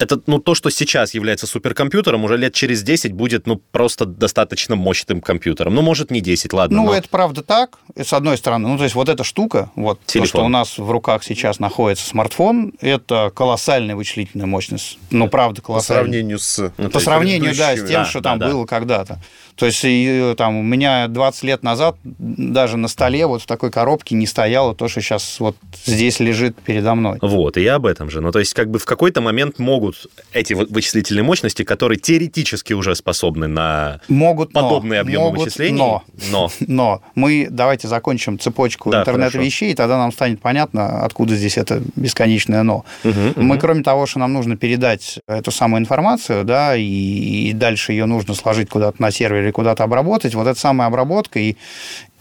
S2: это, ну, то, что сейчас является суперкомпьютером, уже лет через 10 будет, ну, просто достаточно мощным компьютером. Ну, может, не 10, ладно.
S3: Ну,
S2: но-
S3: это правда так, с одной стороны. Ну, то есть вот эта штука, вот то,
S2: Телефон.
S3: что у нас в руках сейчас находится смартфон, это колоссальная вычислительная мощность. Ну, правда,
S4: По
S3: колоссальная.
S4: сравнению с...
S2: Ну, то
S3: По сравнению, да, с тем,
S2: Да,
S3: что
S2: да,
S3: там
S2: да.
S3: было когда-то. То есть и, там, у меня 20 лет назад даже на столе вот в такой коробке не стояло то, что сейчас вот здесь лежит передо мной.
S2: Вот, и я об этом же. Ну, то есть, как бы в какой-то момент могут эти вычислительные мощности, которые теоретически уже способны на
S3: Могут, но,
S2: подобные объемы
S3: могут,
S2: вычислений,
S3: но,
S2: но
S3: но мы давайте закончим цепочку
S2: Да,
S3: интернета
S2: хорошо.
S3: вещей, и тогда нам станет понятно, откуда здесь это бесконечное но.
S2: Мгм,
S3: Мы,
S2: мгм.
S3: кроме того, что нам нужно передать эту самую информацию, да, и, и дальше ее нужно сложить куда-то на сервере, куда-то обработать, вот эта самая обработка. И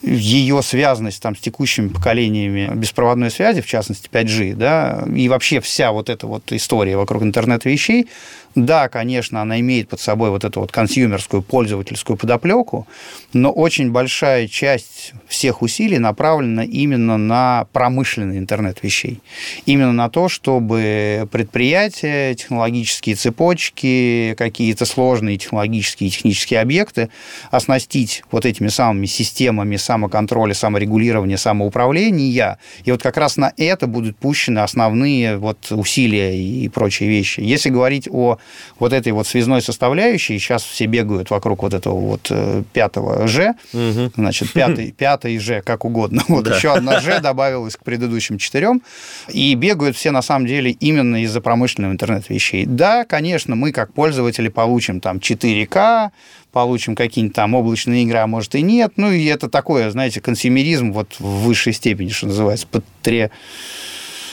S3: ее связанность там, с текущими поколениями беспроводной связи, в частности 5G, да, и вообще вся вот эта вот история вокруг интернета вещей Да, конечно, она имеет под собой вот эту вот консюмерскую, пользовательскую подоплеку, но очень большая часть всех усилий направлена именно на промышленный интернет вещей. Именно на то, чтобы предприятия, технологические цепочки, какие-то сложные технологические и технические объекты оснастить вот этими самыми системами самоконтроля, саморегулирования, самоуправления. И вот как раз на это будут пущены основные вот усилия и прочие вещи. Если говорить о вот этой вот связной составляющей, сейчас все бегают вокруг вот этого вот э, пятого Ж, угу. значит, пятый, пятый Ж, как угодно. Вот да. еще одна Ж добавилась к предыдущим четырем, и бегают все на самом деле именно из-за промышленного интернет-вещей. Да, конечно, мы как пользователи получим там 4К, получим какие-нибудь там облачные игры, а может и нет. Ну, и это такое, знаете, консюмеризм вот в высшей степени, что называется, патри...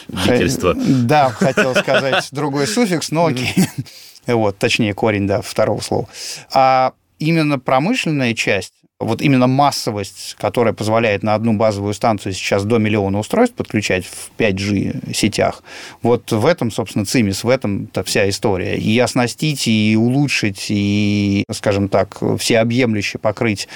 S1: Бительство.
S3: Да, хотел сказать другой суффикс, но окей. Вот, точнее, корень, да, второго слова. А именно промышленная часть, вот именно массовость, которая позволяет на одну базовую станцию сейчас до миллиона устройств подключать в 5G сетях, вот в этом, собственно, ЦИМИС, в этом-то вся история. И оснастить, и улучшить, и, скажем так, всеобъемлюще покрыть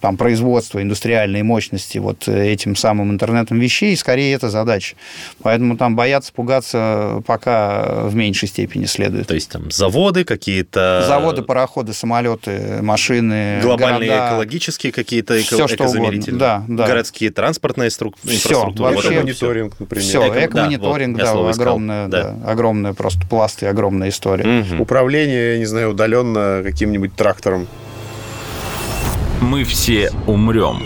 S3: там, производство, индустриальные мощности вот этим самым интернетом вещей, скорее это задача. Поэтому там бояться, пугаться пока в меньшей степени следует.
S2: То есть там заводы какие-то...
S3: Заводы, пароходы, самолеты, машины,
S2: Глобальные города. экологические экологические какие-то эко-
S3: Все, что
S2: экозаменители.
S3: Да, да.
S2: Городские транспортные стру...
S3: Все,
S2: инфраструктуры.
S3: вообще
S2: вот
S4: мониторинг, например.
S3: Все,
S2: Эко-
S3: эко-мониторинг,
S2: да,
S3: да,
S2: вот, слово
S3: огромная,
S2: искал,
S3: да. огромная просто пласт и огромная история.
S2: Мгм.
S4: Управление, я не знаю, удаленно каким-нибудь трактором.
S1: Мы все умрем.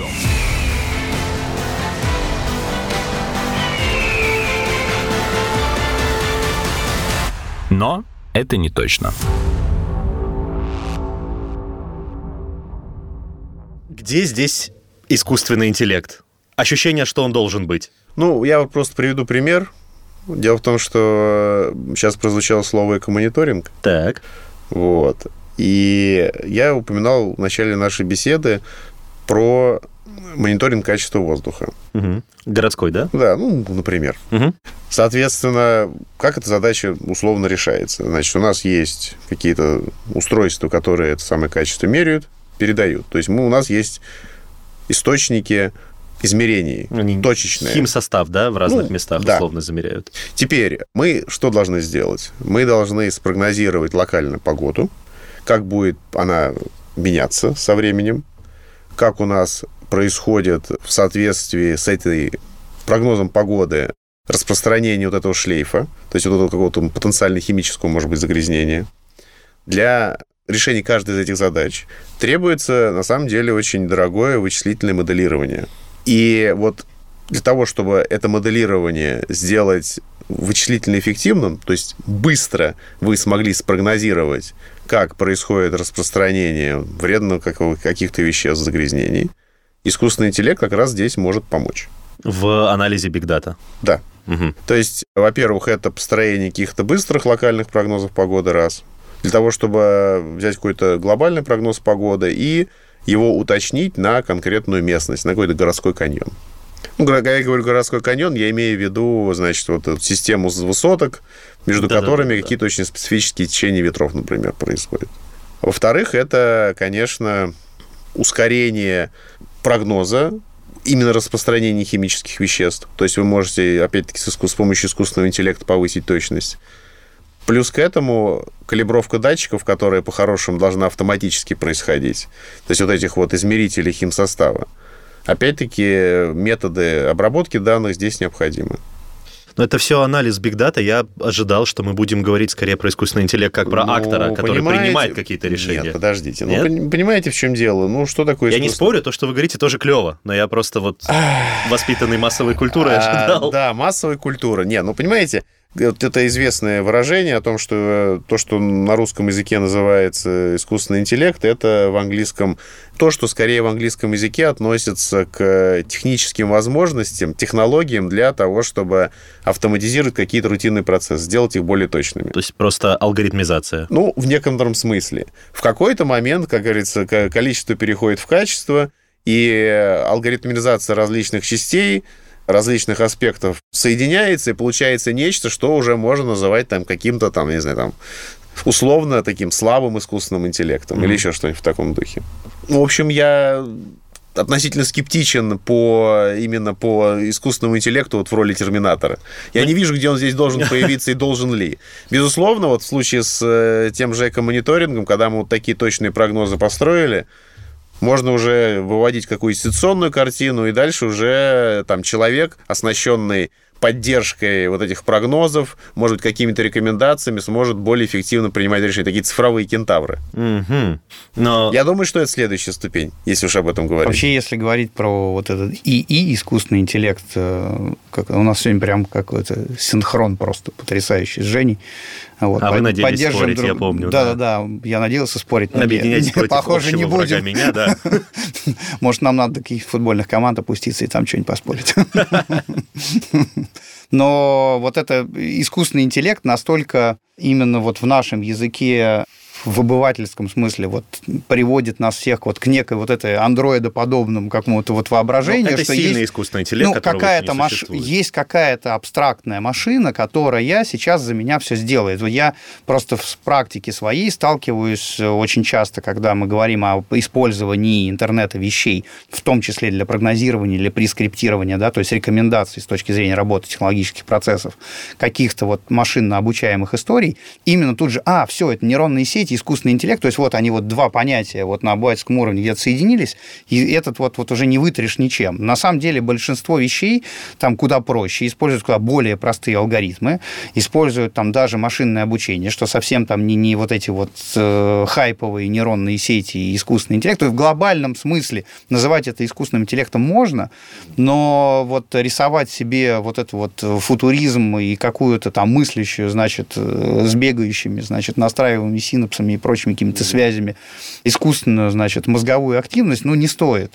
S1: Но это не точно.
S2: Где здесь искусственный интеллект? Ощущение, что он должен быть.
S4: Ну, я вот просто приведу пример. Дело в том, что сейчас прозвучало слово экомониторинг.
S2: Так.
S4: Вот. И я упоминал в начале нашей беседы про мониторинг качества воздуха.
S2: Мгм. Городской, да?
S4: Да, ну, например.
S2: Мгм.
S4: Соответственно, как эта задача условно решается? Значит, у нас есть какие-то устройства, которые это самое качество меряют, передают. То есть мы, у нас есть источники измерений,
S2: Они
S4: точечные.
S2: Химсостав, да, в разных
S4: Ну,
S2: местах
S4: да.
S2: условно замеряют.
S4: Теперь мы что должны сделать? Мы должны спрогнозировать локально погоду, как будет она меняться со временем, как у нас происходит в соответствии с этой прогнозом погоды распространение вот этого шлейфа, то есть вот этого какого-то потенциально химического, может быть, загрязнения. Для решения каждой из этих задач требуется, на самом деле, очень дорогое вычислительное моделирование. И вот для того, чтобы это моделирование сделать вычислительно эффективным, то есть быстро вы смогли спрогнозировать, как происходит распространение вредных какого- каких-то веществ, загрязнений, искусственный интеллект как раз здесь может помочь.
S2: В анализе Big Data.
S4: Да.
S2: Мгм.
S4: То есть, во-первых, это построение каких-то быстрых локальных прогнозов погоды, раз. Для того, чтобы взять какой-то глобальный прогноз погоды и его уточнить на конкретную местность, на какой-то городской каньон. Ну, когда я говорю городской каньон, я имею в виду, значит, вот эту систему высоток, между
S2: Да-да-да-да.
S4: которыми какие-то очень специфические течения ветров, например, происходят. Во-вторых, это, конечно, ускорение прогноза именно распространения химических веществ. То есть вы можете, опять-таки, с, искус- с помощью искусственного интеллекта повысить точность. Плюс к этому калибровка датчиков, которая по-хорошему должна автоматически происходить. То есть вот этих вот измерителей химсостава. Опять-таки, методы обработки данных здесь необходимы.
S2: Но это все анализ Big Data. Я ожидал, что мы будем говорить скорее про искусственный интеллект, как про
S4: Ну,
S2: актора, который
S4: понимаете-
S2: принимает какие-то решения.
S4: Нет, подождите.
S2: Нет?
S4: Ну, пон- понимаете, в чем дело? Ну, что такое
S2: Я не спорю, то, что вы говорите, тоже клево, но я просто вот воспитанный массовой культурой
S4: А,
S2: ожидал.
S4: Да, массовая культура. Не, ну, понимаете, вот это известное выражение о том, что э, то, что на русском языке называется искусственный интеллект, это в английском то, что скорее в английском языке относится к техническим возможностям, технологиям для того, чтобы автоматизировать какие-то рутинные процессы, сделать их более точными.
S2: То есть просто алгоритмизация.
S4: Ну, в некотором смысле. В какой-то момент, как говорится, ко- количество переходит в качество, и алгоритмизация различных частей, различных аспектов соединяется, и получается нечто, что уже можно называть там каким-то там, не знаю, там условно таким слабым искусственным интеллектом mm-hmm. или еще что-нибудь в таком духе. В общем, я относительно скептичен по именно по искусственному интеллекту вот в роли терминатора. Я не вижу, где он здесь должен появиться и должен ли. Безусловно, вот в случае с э, тем же эко-мониторингом, когда мы вот такие точные прогнозы построили, можно уже выводить какую-то ситуационную картину, и дальше уже там человек, оснащенный поддержкой вот этих прогнозов, может быть, какими-то рекомендациями сможет более эффективно принимать решения. Такие цифровые кентавры.
S2: Угу. Но...
S4: Я думаю, что это следующая ступень, если уж об этом говорить.
S3: Вообще, если говорить про вот этот ИИ, искусственный интеллект, э, как, у нас сегодня прям какой-то синхрон просто потрясающий с Женей.
S2: Вот, а вы надеялись спорить, друг... я помню.
S3: Да, да, да, я надеялся спорить.
S2: Объединять против
S3: Похоже, не будем.
S2: меня, да.
S3: Может, нам надо таких футбольных команд опуститься и там что-нибудь поспорить. Но вот это искусственный интеллект настолько именно вот в нашем языке в обывательском смысле вот приводит нас всех вот к некой вот этой андроидоподобному какому-то вот воображению,
S2: Но это
S3: что
S2: сильный
S3: есть,
S2: искусственный интеллект,
S3: ну, какая-то маш... есть какая-то абстрактная машина, которая сейчас за меня все сделает. Я просто в практике своей сталкиваюсь очень часто, когда мы говорим о использовании интернета вещей, в том числе для прогнозирования или прескриптирования, да, то есть рекомендаций с точки зрения работы технологических процессов, каких-то вот машинно обучаемых историй, именно тут же, а, все, это нейронные сети, искусственный интеллект, то есть вот они вот два понятия вот на обывательском уровне где-то соединились, и этот вот, вот уже не вытрешь ничем. На самом деле большинство вещей там куда проще, используют куда более простые алгоритмы, используют там даже машинное обучение, что совсем там не, не вот эти вот э, хайповые нейронные сети и искусственный интеллект. То есть в глобальном смысле называть это искусственным интеллектом можно, но вот рисовать себе вот это вот футуризм и какую-то там мыслящую, значит, э, с бегающими, значит, настраиваемыми синапсами и прочими какими-то связями искусственную, значит, мозговую активность, ну, не стоит.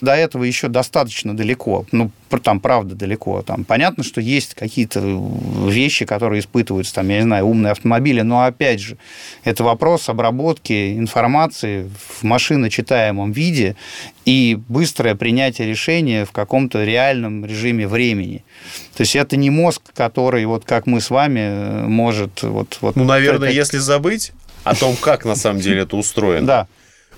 S3: До этого еще достаточно далеко. Ну, там, правда, далеко. Там понятно, что есть какие-то вещи, которые испытываются, там, я не знаю, умные автомобили, но, опять же, это вопрос обработки информации в машиночитаемом виде и быстрое принятие решения в каком-то реальном режиме времени. То есть это не мозг, который, вот как мы с вами, может... Вот, вот,
S4: ну, наверное, это... если забыть о том, как на самом деле это устроено.
S3: Да.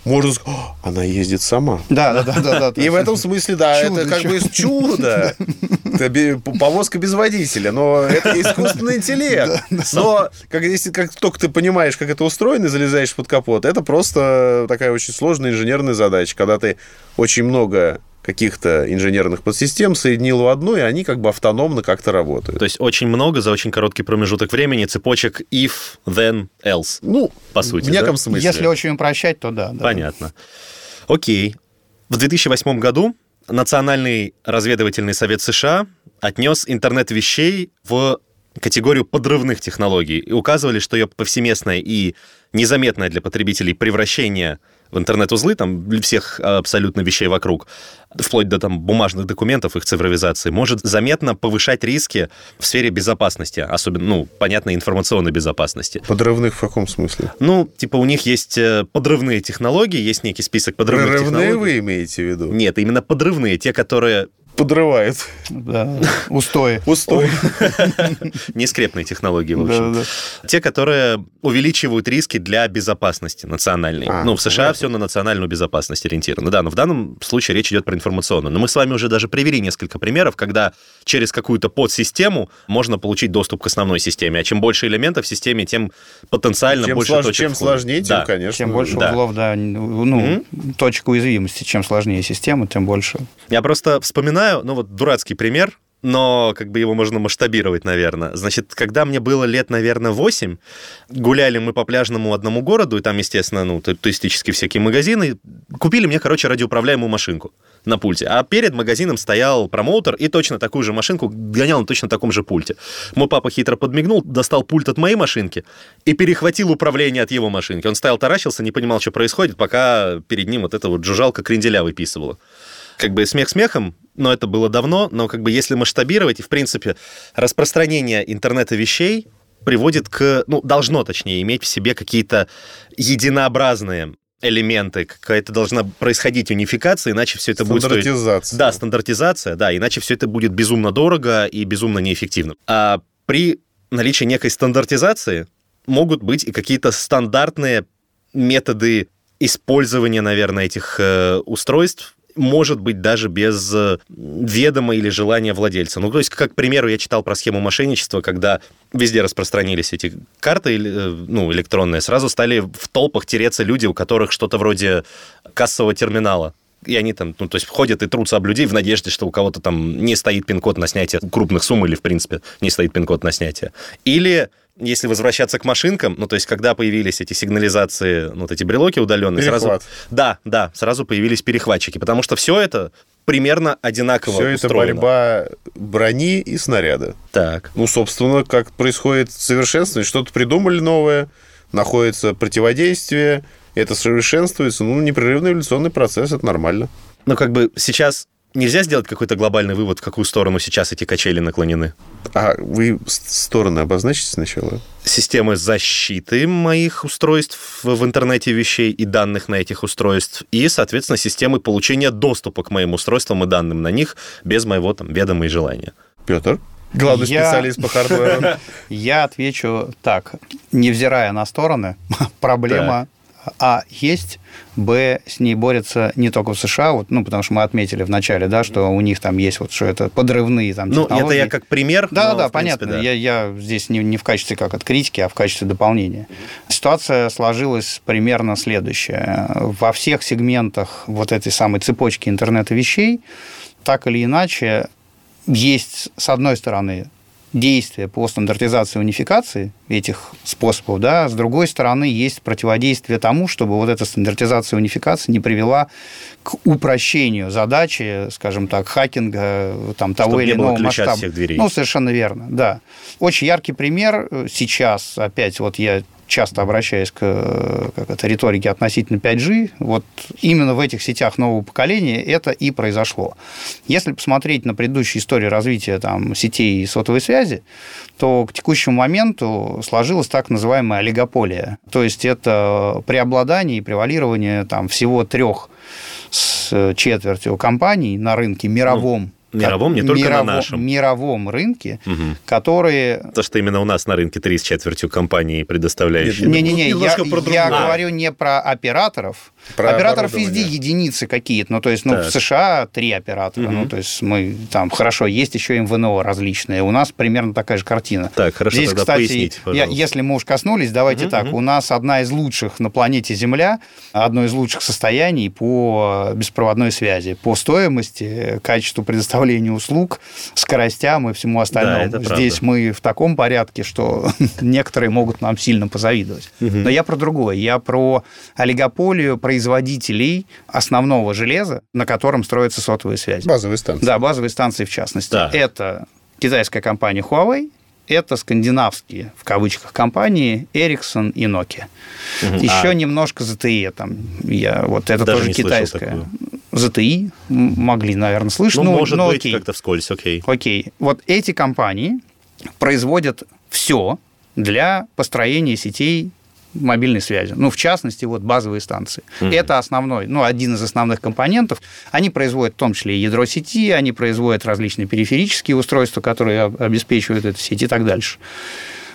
S4: Можно сказать, она ездит сама.
S3: Да, да, да, да. да
S4: И в этом смысле, да, чудо, это как чудо. бы чудо. Это повозка без водителя, но это искусственный интеллект. Но как, если как только ты понимаешь, как это устроено, и залезаешь под капот, это просто такая очень сложная инженерная задача, когда ты очень много каких-то инженерных подсистем соединил в одну, и они как бы автономно как-то работают.
S2: То есть очень много за очень короткий промежуток времени цепочек if, then, else.
S4: Ну, по сути,
S3: в неком да? смысле. Если очень упрощать, то да.
S2: да. Понятно. Окей. В 2008 году Национальный разведывательный совет США отнес интернет вещей в категорию подрывных технологий и указывали, что ее повсеместное и незаметное для потребителей превращение в интернет-узлы, там, всех абсолютно вещей вокруг, вплоть до там бумажных документов, их цифровизации, может заметно повышать риски в сфере безопасности, особенно, ну, понятно, информационной безопасности.
S4: Подрывных в каком смысле?
S2: Ну, типа у них есть э, подрывные технологии, есть некий список подрывных
S4: Прорывные
S2: технологий.
S4: вы имеете в виду?
S2: Нет, именно подрывные, те, которые
S4: подрывает.
S3: Да. Устои.
S4: Устои.
S2: Нескрепные технологии, в общем. Да, да. Те, которые увеличивают риски для безопасности национальной. А, ну, в США понятно. все на национальную безопасность ориентировано. Да, но в данном случае речь идет про информационную. Но мы с вами уже даже привели несколько примеров, когда через какую-то подсистему можно получить доступ к основной системе. А чем больше элементов в системе, тем потенциально
S4: чем
S2: больше
S4: слож...
S2: точек.
S4: Чем сложнее, тем, да. конечно.
S3: Чем больше да. узлов, да, ну, mm-hmm. точка уязвимости, чем сложнее система, тем больше.
S2: Я просто вспоминаю, знаю, ну вот дурацкий пример, но как бы его можно масштабировать, наверное. Значит, когда мне было лет, наверное, 8, гуляли мы по пляжному одному городу, и там, естественно, ну, туристические всякие магазины, купили мне, короче, радиоуправляемую машинку на пульте. А перед магазином стоял промоутер и точно такую же машинку гонял на точно таком же пульте. Мой папа хитро подмигнул, достал пульт от моей машинки и перехватил управление от его машинки. Он стоял, таращился, не понимал, что происходит, пока перед ним вот эта вот жужжалка кренделя выписывала как бы смех смехом, но это было давно, но как бы если масштабировать, и в принципе распространение интернета вещей приводит к, ну, должно, точнее, иметь в себе какие-то единообразные элементы, какая-то должна происходить унификация, иначе все это будет.
S4: Стандартизация.
S2: Да, стандартизация, да, иначе все это будет безумно дорого и безумно неэффективно. А при наличии некой стандартизации могут быть и какие-то стандартные методы использования, наверное, этих э, устройств, может быть даже без э, ведома или желания владельца. Ну, то есть, как, к примеру, я читал про схему мошенничества, когда везде распространились эти карты, э, ну, электронные, сразу стали в толпах тереться люди, у которых что-то вроде кассового терминала и они там, ну, то есть ходят и трутся об людей в надежде, что у кого-то там не стоит пин-код на снятие крупных сумм или, в принципе, не стоит пин-код на снятие. Или если возвращаться к машинкам, ну, то есть, когда появились эти сигнализации, ну, вот эти брелоки удаленные,
S4: Перехват.
S2: сразу... Да, да, сразу появились перехватчики, потому что все это примерно одинаково
S4: Все это
S2: устроено.
S4: борьба брони и снаряда.
S2: Так.
S4: Ну, собственно, как происходит совершенствование, что-то придумали новое, находится противодействие, это совершенствуется, ну, непрерывный эволюционный процесс, это нормально.
S2: Ну, как бы сейчас нельзя сделать какой-то глобальный вывод, в какую сторону сейчас эти качели наклонены?
S4: А вы стороны обозначите сначала?
S2: Системы защиты моих устройств в интернете вещей и данных на этих устройств, и, соответственно, системы получения доступа к моим устройствам и данным на них без моего там ведома и желания.
S4: Петр? Главный
S3: Я-
S4: специалист по хардверу.
S3: Я отвечу так. Невзирая на стороны, проблема А есть, Б с ней борются не только в США, вот, ну, потому что мы отметили в начале, да, что у них там есть вот, что это подрывные там
S2: Ну, это я как пример.
S3: Да,
S2: но,
S3: да,
S2: принципе,
S3: понятно.
S2: да.
S3: Я, я здесь не, не в качестве как от критики, а в качестве дополнения. Ситуация сложилась примерно следующая. Во всех сегментах вот этой самой цепочки интернета вещей так или иначе есть, с одной стороны, действия по стандартизации и унификации этих способов, да, с другой стороны, есть противодействие тому, чтобы вот эта стандартизация и унификация не привела к упрощению задачи, скажем так, хакинга там, того
S2: Чтобы
S3: или иного масштаба.
S2: всех дверей.
S3: Ну, совершенно верно, да. Очень яркий пример э, сейчас, опять вот я часто обращаюсь к как это, риторике относительно 5G, вот именно в этих сетях нового поколения это и произошло. Если посмотреть на предыдущую историю развития там, сетей сотовой связи, то к текущему моменту сложилась так называемая олигополия. То есть это преобладание и превалирование там, всего трех с четвертью компаний на рынке мировом.
S2: Мировом, не только на
S3: мировом-
S2: нашем.
S3: мировом рынке,
S2: Мгм.
S3: которые
S2: То, что именно у нас на рынке три с четвертью компании, предоставляющие.
S3: Не-не-не, я, я говорю не про операторов.
S4: Про
S3: операторов везде единицы какие-то. Ну, то есть, ну,
S2: Так.
S3: в США три оператора.
S2: Мгм.
S3: Ну, то есть, мы там, хорошо, есть еще МВНО различные. У нас примерно такая же картина.
S2: Так, хорошо,
S3: Здесь,
S2: тогда
S3: кстати,
S2: поясните,
S3: я- если мы уж коснулись, давайте
S2: Мгм,
S3: так.
S2: мгм.
S3: У нас одна из лучших на планете Земля, одно из лучших состояний по беспроводной связи, по стоимости, качеству предоставления услуг, скоростям и всему остальному.
S2: это правда.
S3: Здесь мы в таком порядке, что некоторые могут нам сильно позавидовать.
S2: Мгм.
S3: Но я про другое. Я про олигополию производителей основного железа, на котором строятся сотовые связи.
S4: Базовые станции.
S3: Да, базовые станции в частности.
S2: Да.
S3: Это китайская компания Huawei, это скандинавские, в кавычках, компании Ericsson и Nokia.
S2: Мгм.
S3: Еще
S2: А,
S3: немножко ZTE там. Я, вот это
S2: Даже
S3: тоже
S2: не слышал
S3: китайская. М, могли, наверное, слышать.
S2: ну, может
S3: но
S2: быть,
S3: окей.
S2: как-то вскользь, окей.
S3: Окей. Вот эти компании производят все для построения сетей мобильной связи. Ну, в частности, вот базовые станции.
S2: Мгм.
S3: Это основной, ну, один из основных компонентов. Они производят в том числе и ядро сети, они производят различные периферические устройства, которые об- обеспечивают эту сеть и так дальше.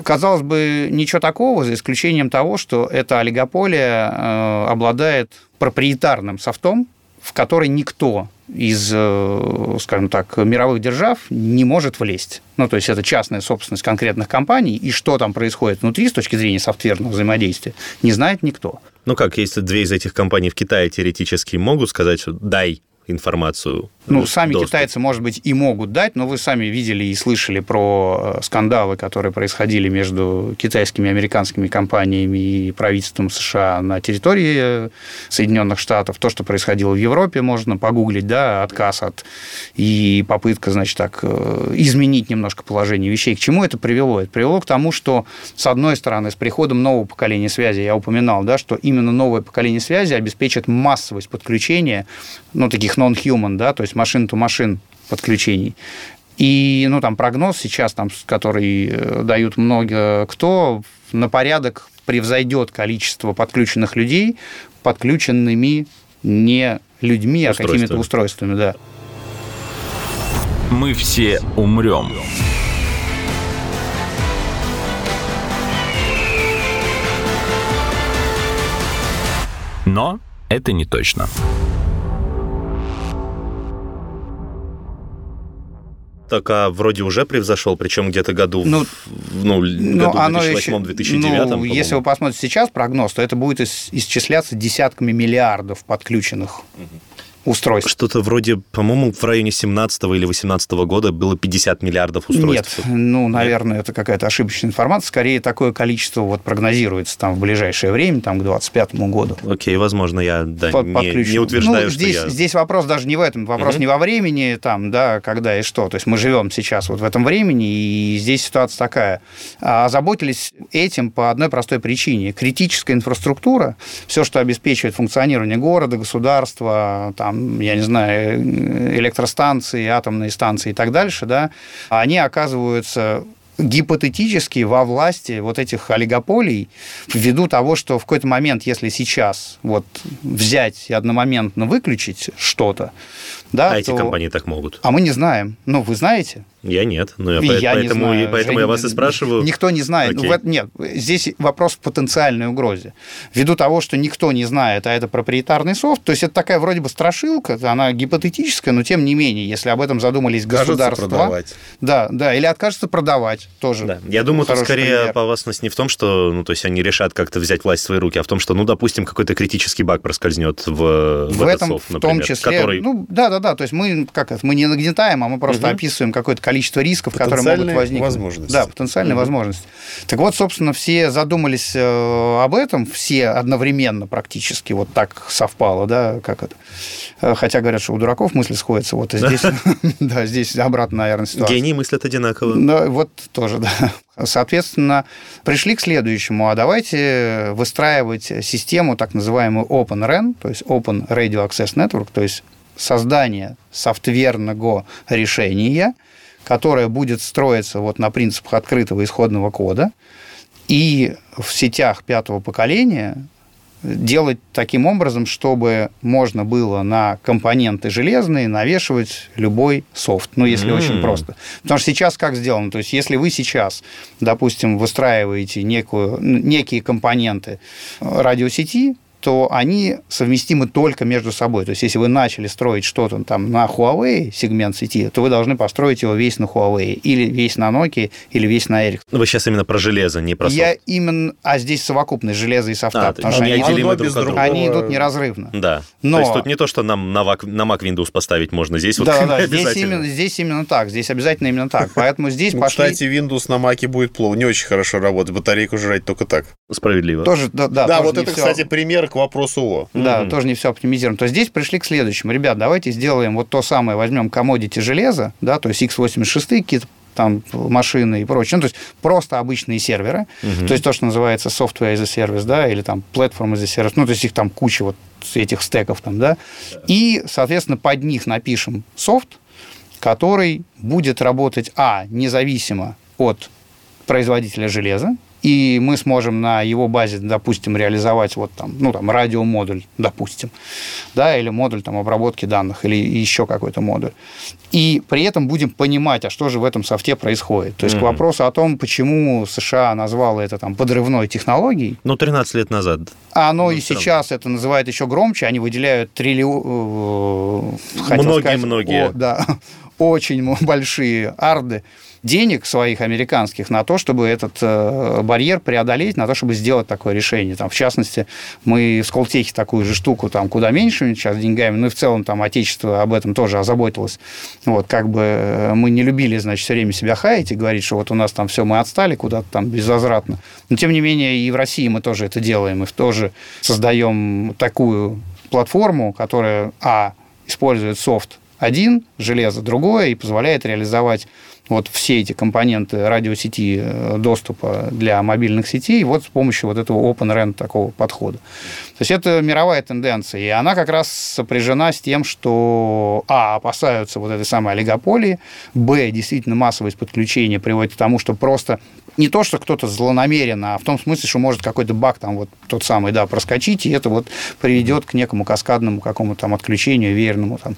S3: Казалось бы, ничего такого, за исключением того, что эта олигополия э, обладает проприетарным софтом, в который никто из, э, скажем так, мировых держав не может влезть. Ну, то есть это частная собственность конкретных компаний, и что там происходит внутри с точки зрения софтверного взаимодействия, не знает никто.
S2: Ну как, если две из этих компаний в Китае теоретически могут сказать, что дай информацию.
S3: Ну,
S2: э,
S3: сами
S2: доступ.
S3: китайцы, может быть, и могут дать, но вы сами видели и слышали про э, скандалы, которые происходили между китайскими и американскими компаниями и правительством США на территории э, Соединенных Штатов. То, что происходило в Европе, можно погуглить, да, отказ от и попытка, значит, так, изменить немножко положение вещей. К чему это привело? Это привело к тому, что, с одной стороны, с приходом нового поколения связи, я упоминал, да, что именно новое поколение связи обеспечит массовость подключения, ну, таких non-human, да, то есть есть машин-то-машин подключений. И, ну, там прогноз сейчас, там, который э, дают много кто, на порядок превзойдет количество подключенных людей подключенными не людьми, Устройство.
S2: а
S3: какими-то устройствами, да.
S1: Мы все умрем.
S5: Но это не точно.
S1: Так, а вроде уже превзошел, причем где-то году, ну, в, ну, ну, году 2008-2009.
S3: Ну, если вы посмотрите сейчас прогноз, то это будет исчисляться десятками миллиардов подключенных. Угу устройств.
S1: Что-то вроде, по-моему, в районе 17 или 18 года было 50 миллиардов устройств.
S3: Нет, ну, наверное, это какая-то ошибочная информация. Скорее, такое количество вот прогнозируется там в ближайшее время, там к 25 году.
S1: Окей, возможно, я да, не, не утверждаю,
S3: ну, здесь,
S1: что
S3: я... Здесь вопрос даже не в этом, вопрос угу. не во времени, там, да, когда и что. То есть мы живем сейчас вот в этом времени, и здесь ситуация такая. А, озаботились этим по одной простой причине. Критическая инфраструктура, все, что обеспечивает функционирование города, государства, там, там, я не знаю, электростанции, атомные станции и так дальше, да, они оказываются гипотетически во власти вот этих олигополий ввиду того, что в какой-то момент, если сейчас вот взять и одномоментно выключить что-то, да,
S1: а
S3: то...
S1: эти компании так могут.
S3: А мы не знаем. Ну, вы знаете?
S1: Я нет. Ну, я, я поэтому, знаю. поэтому я вас и спрашиваю.
S3: Никто не знает. Ну, нет, здесь вопрос в потенциальной угрозе. Ввиду того, что никто не знает, а это проприетарный софт, то есть это такая вроде бы страшилка, она гипотетическая, но тем не менее, если об этом задумались государства...
S4: продавать.
S3: Да, да, или откажется продавать тоже.
S1: Да. Я думаю, тут скорее пример. опасность не в том, что ну, то есть они решат как-то взять власть в свои руки, а в том, что, ну, допустим, какой-то критический баг проскользнет в, в, в
S3: этом
S1: софт,
S3: например, в том числе, который... ну, да, да, да, то есть мы как это, мы не нагнетаем, а мы просто угу. описываем какое-то количество рисков, которые могут возникнуть.
S4: возможности.
S3: Да, потенциальные угу. возможности. Так вот, собственно, все задумались э, об этом, все одновременно практически, вот так совпало, да, как это. Э, хотя говорят, что у дураков мысли сходятся, вот и здесь, да, здесь обратно, наверное, ситуация.
S1: Гении мыслят одинаково.
S3: Да, вот тоже, да. Соответственно, пришли к следующему, а давайте выстраивать систему так называемую OpenRAN, то есть Open Radio Access Network, то есть создание софтверного решения, которое будет строиться вот на принципах открытого исходного кода, и в сетях пятого поколения делать таким образом, чтобы можно было на компоненты железные навешивать любой софт, ну, если mm. очень просто. Потому что сейчас как сделано? То есть, если вы сейчас, допустим, выстраиваете некую, некие компоненты радиосети, то они совместимы только между собой. То есть, если вы начали строить что-то там на Huawei сегмент сети, то вы должны построить его весь на Huawei, или весь на Nokia, или весь на Ericsson.
S1: Ну, вы сейчас именно про железо, не про софт.
S3: Я именно... А здесь совокупность железа и софта. А, потому что они,
S1: друг без
S3: друга. они идут неразрывно.
S1: Да. Но... То есть, тут не то, что нам на Mac, на Mac Windows поставить можно, здесь вот
S3: Да, да, здесь именно, здесь именно так, здесь обязательно именно так. Поэтому здесь
S4: ну,
S3: пошли...
S4: Кстати, Windows на Mac будет плохо, не очень хорошо работать, батарейку жрать только так.
S1: Справедливо.
S3: Тоже, да, да,
S4: да вот это, все... кстати, пример к вопросу о.
S3: Да, mm-hmm. тоже не все оптимизировано. То здесь пришли к следующему. Ребят, давайте сделаем вот то самое, возьмем комодити железа, да, то есть x86 какие-то там машины и прочее. Ну, то есть просто обычные серверы, uh-huh. то есть то, что называется software as a service, да, или там platform as a service, ну, то есть их там куча вот этих стеков там, да, и, соответственно, под них напишем софт, который будет работать, а, независимо от производителя железа, и мы сможем на его базе, допустим, реализовать вот там, ну, там, радиомодуль, допустим, да, или модуль там обработки данных, или еще какой-то модуль. И при этом будем понимать, а что же в этом софте происходит. То есть mm-hmm. к вопросу о том, почему США назвало это там подрывной технологией.
S1: Ну, 13 лет назад.
S3: А оно ну, и сейчас это называют еще громче, они выделяют триллион...
S1: Э, Многие-многие.
S3: Да, очень большие арды денег своих американских на то, чтобы этот э, барьер преодолеть, на то, чтобы сделать такое решение. Там, в частности, мы в Сколтехе такую же штуку, там, куда меньше сейчас деньгами, ну и в целом там отечество об этом тоже озаботилось. Вот, как бы э, мы не любили, значит, все время себя хаять и говорить, что вот у нас там все, мы отстали куда-то там безвозвратно. Но, тем не менее, и в России мы тоже это делаем, мы тоже создаем такую платформу, которая, а, использует софт один, железо другое, и позволяет реализовать вот все эти компоненты радиосети э, доступа для мобильных сетей вот с помощью вот этого Open RAN такого подхода. То есть это мировая тенденция, и она как раз сопряжена с тем, что, а, опасаются вот этой самой олигополии, б, действительно массовость подключения приводит к тому, что просто не то, что кто-то злонамеренно, а в том смысле, что может какой-то баг там вот тот самый, да, проскочить, и это вот приведет к некому каскадному какому-то там отключению, верному там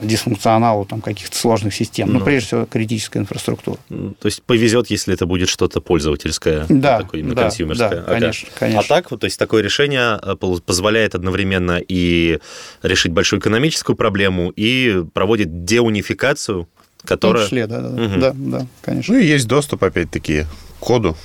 S3: дисфункционалу там каких-то сложных систем. Ну, ну прежде всего, критической инфраструктуру.
S2: То есть повезет, если это будет что-то пользовательское,
S3: да,
S2: такое именно
S3: да,
S2: консюмерское.
S3: Да, конечно, ага. конечно.
S2: А так, то есть такое решение э, позволяет одновременно и решить большую экономическую проблему, и проводит деунификацию, которая...
S3: В том числе, да, да, угу. да, да, конечно.
S4: Ну и есть доступ, опять-таки, коду.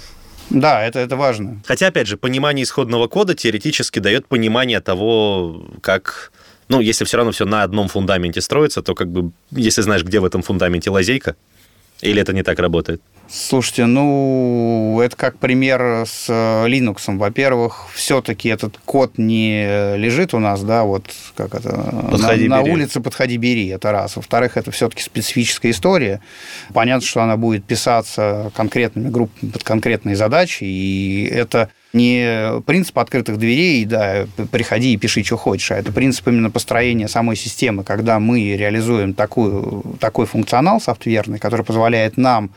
S3: Да, это, это важно.
S2: Хотя, опять же, понимание исходного кода теоретически дает понимание того, как ну, если все равно все на одном фундаменте строится, то как бы, если знаешь, где в этом фундаменте лазейка, или это не так работает?
S3: Слушайте, ну, это как пример с э, Linux. Во-первых, все-таки этот код не лежит у нас, да, вот как это, подходи, на, на улице подходи, бери, это раз. Во-вторых, это все-таки специфическая история. Понятно, что она будет писаться конкретными группами под конкретные задачи, и это не принцип открытых дверей, да, приходи и пиши, что хочешь, а это принцип именно построения самой системы, когда мы реализуем такую, такой функционал софтверный, который позволяет нам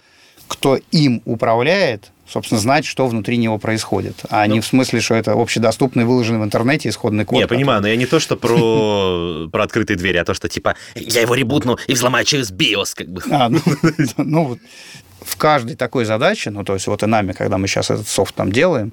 S3: кто им управляет, собственно, знать, что внутри него происходит, а ну, не в смысле, что это общедоступный, выложенный в интернете исходный код.
S2: Я который... понимаю, но я не то, что про, про открытые двери, а то, что типа я его ребутну и взломаю через BIOS, как бы. А,
S3: ну, ну, в каждой такой задаче, ну, то есть вот и нами, когда мы сейчас этот софт там делаем,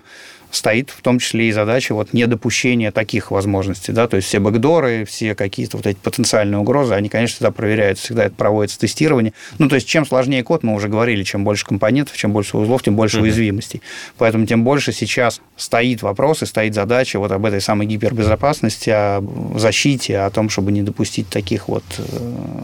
S3: стоит в том числе и задача вот недопущения таких возможностей, да, то есть все бэкдоры, все какие-то вот эти потенциальные угрозы, они, конечно, всегда проверяются, всегда это проводится тестирование. Ну, то есть чем сложнее код, мы уже говорили, чем больше компонентов, чем больше узлов, тем больше mm-hmm. уязвимостей. Поэтому тем больше сейчас стоит вопрос и стоит задача вот об этой самой гипербезопасности, о защите, о том, чтобы не допустить таких вот э,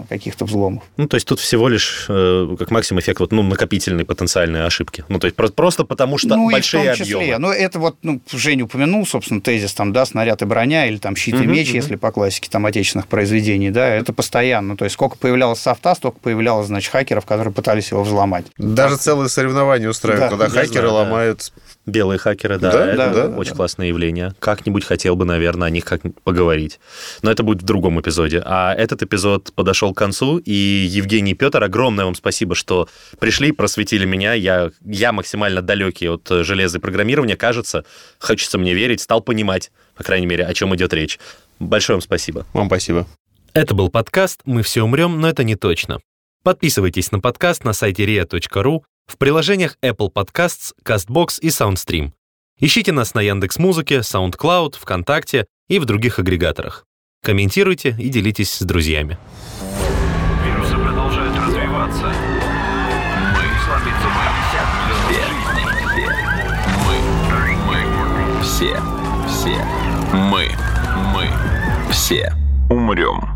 S3: каких-то взломов.
S2: Ну, то есть тут всего лишь э, как максимум эффект вот, ну, накопительной потенциальной ошибки. Ну, то есть просто потому, что ну, большие объемы.
S3: Ну, это вот, ну, Женя упомянул, собственно, тезис там, да, снаряд и броня, или там щит и меч, uh-huh. если по классике там отечественных произведений, да, это постоянно. То есть сколько появлялось софта, столько появлялось, значит, хакеров, которые пытались его взломать.
S4: Даже целые соревнования устраивают, да, когда хакеры знаю, ломают
S2: да. Белые хакеры, да, да, это да, очень да. классное явление. Как-нибудь хотел бы, наверное, о них как поговорить. Но это будет в другом эпизоде. А этот эпизод подошел к концу, и Евгений и Петр, огромное вам спасибо, что пришли, просветили меня. Я, я максимально далекий от железа и программирования, кажется, хочется мне верить, стал понимать, по крайней мере, о чем идет речь. Большое вам спасибо.
S4: Вам спасибо.
S2: Это был подкаст «Мы все умрем, но это не точно». Подписывайтесь на подкаст на сайте ria.ru в приложениях Apple Podcasts, CastBox и SoundStream. Ищите нас на Яндекс.Музыке, SoundCloud, ВКонтакте и в других агрегаторах. Комментируйте и делитесь с друзьями.
S1: Вирусы продолжают развиваться. Мы сломиться мы все. Мы. Мы. Все. Все. Мы. Мы. Все. Умрем.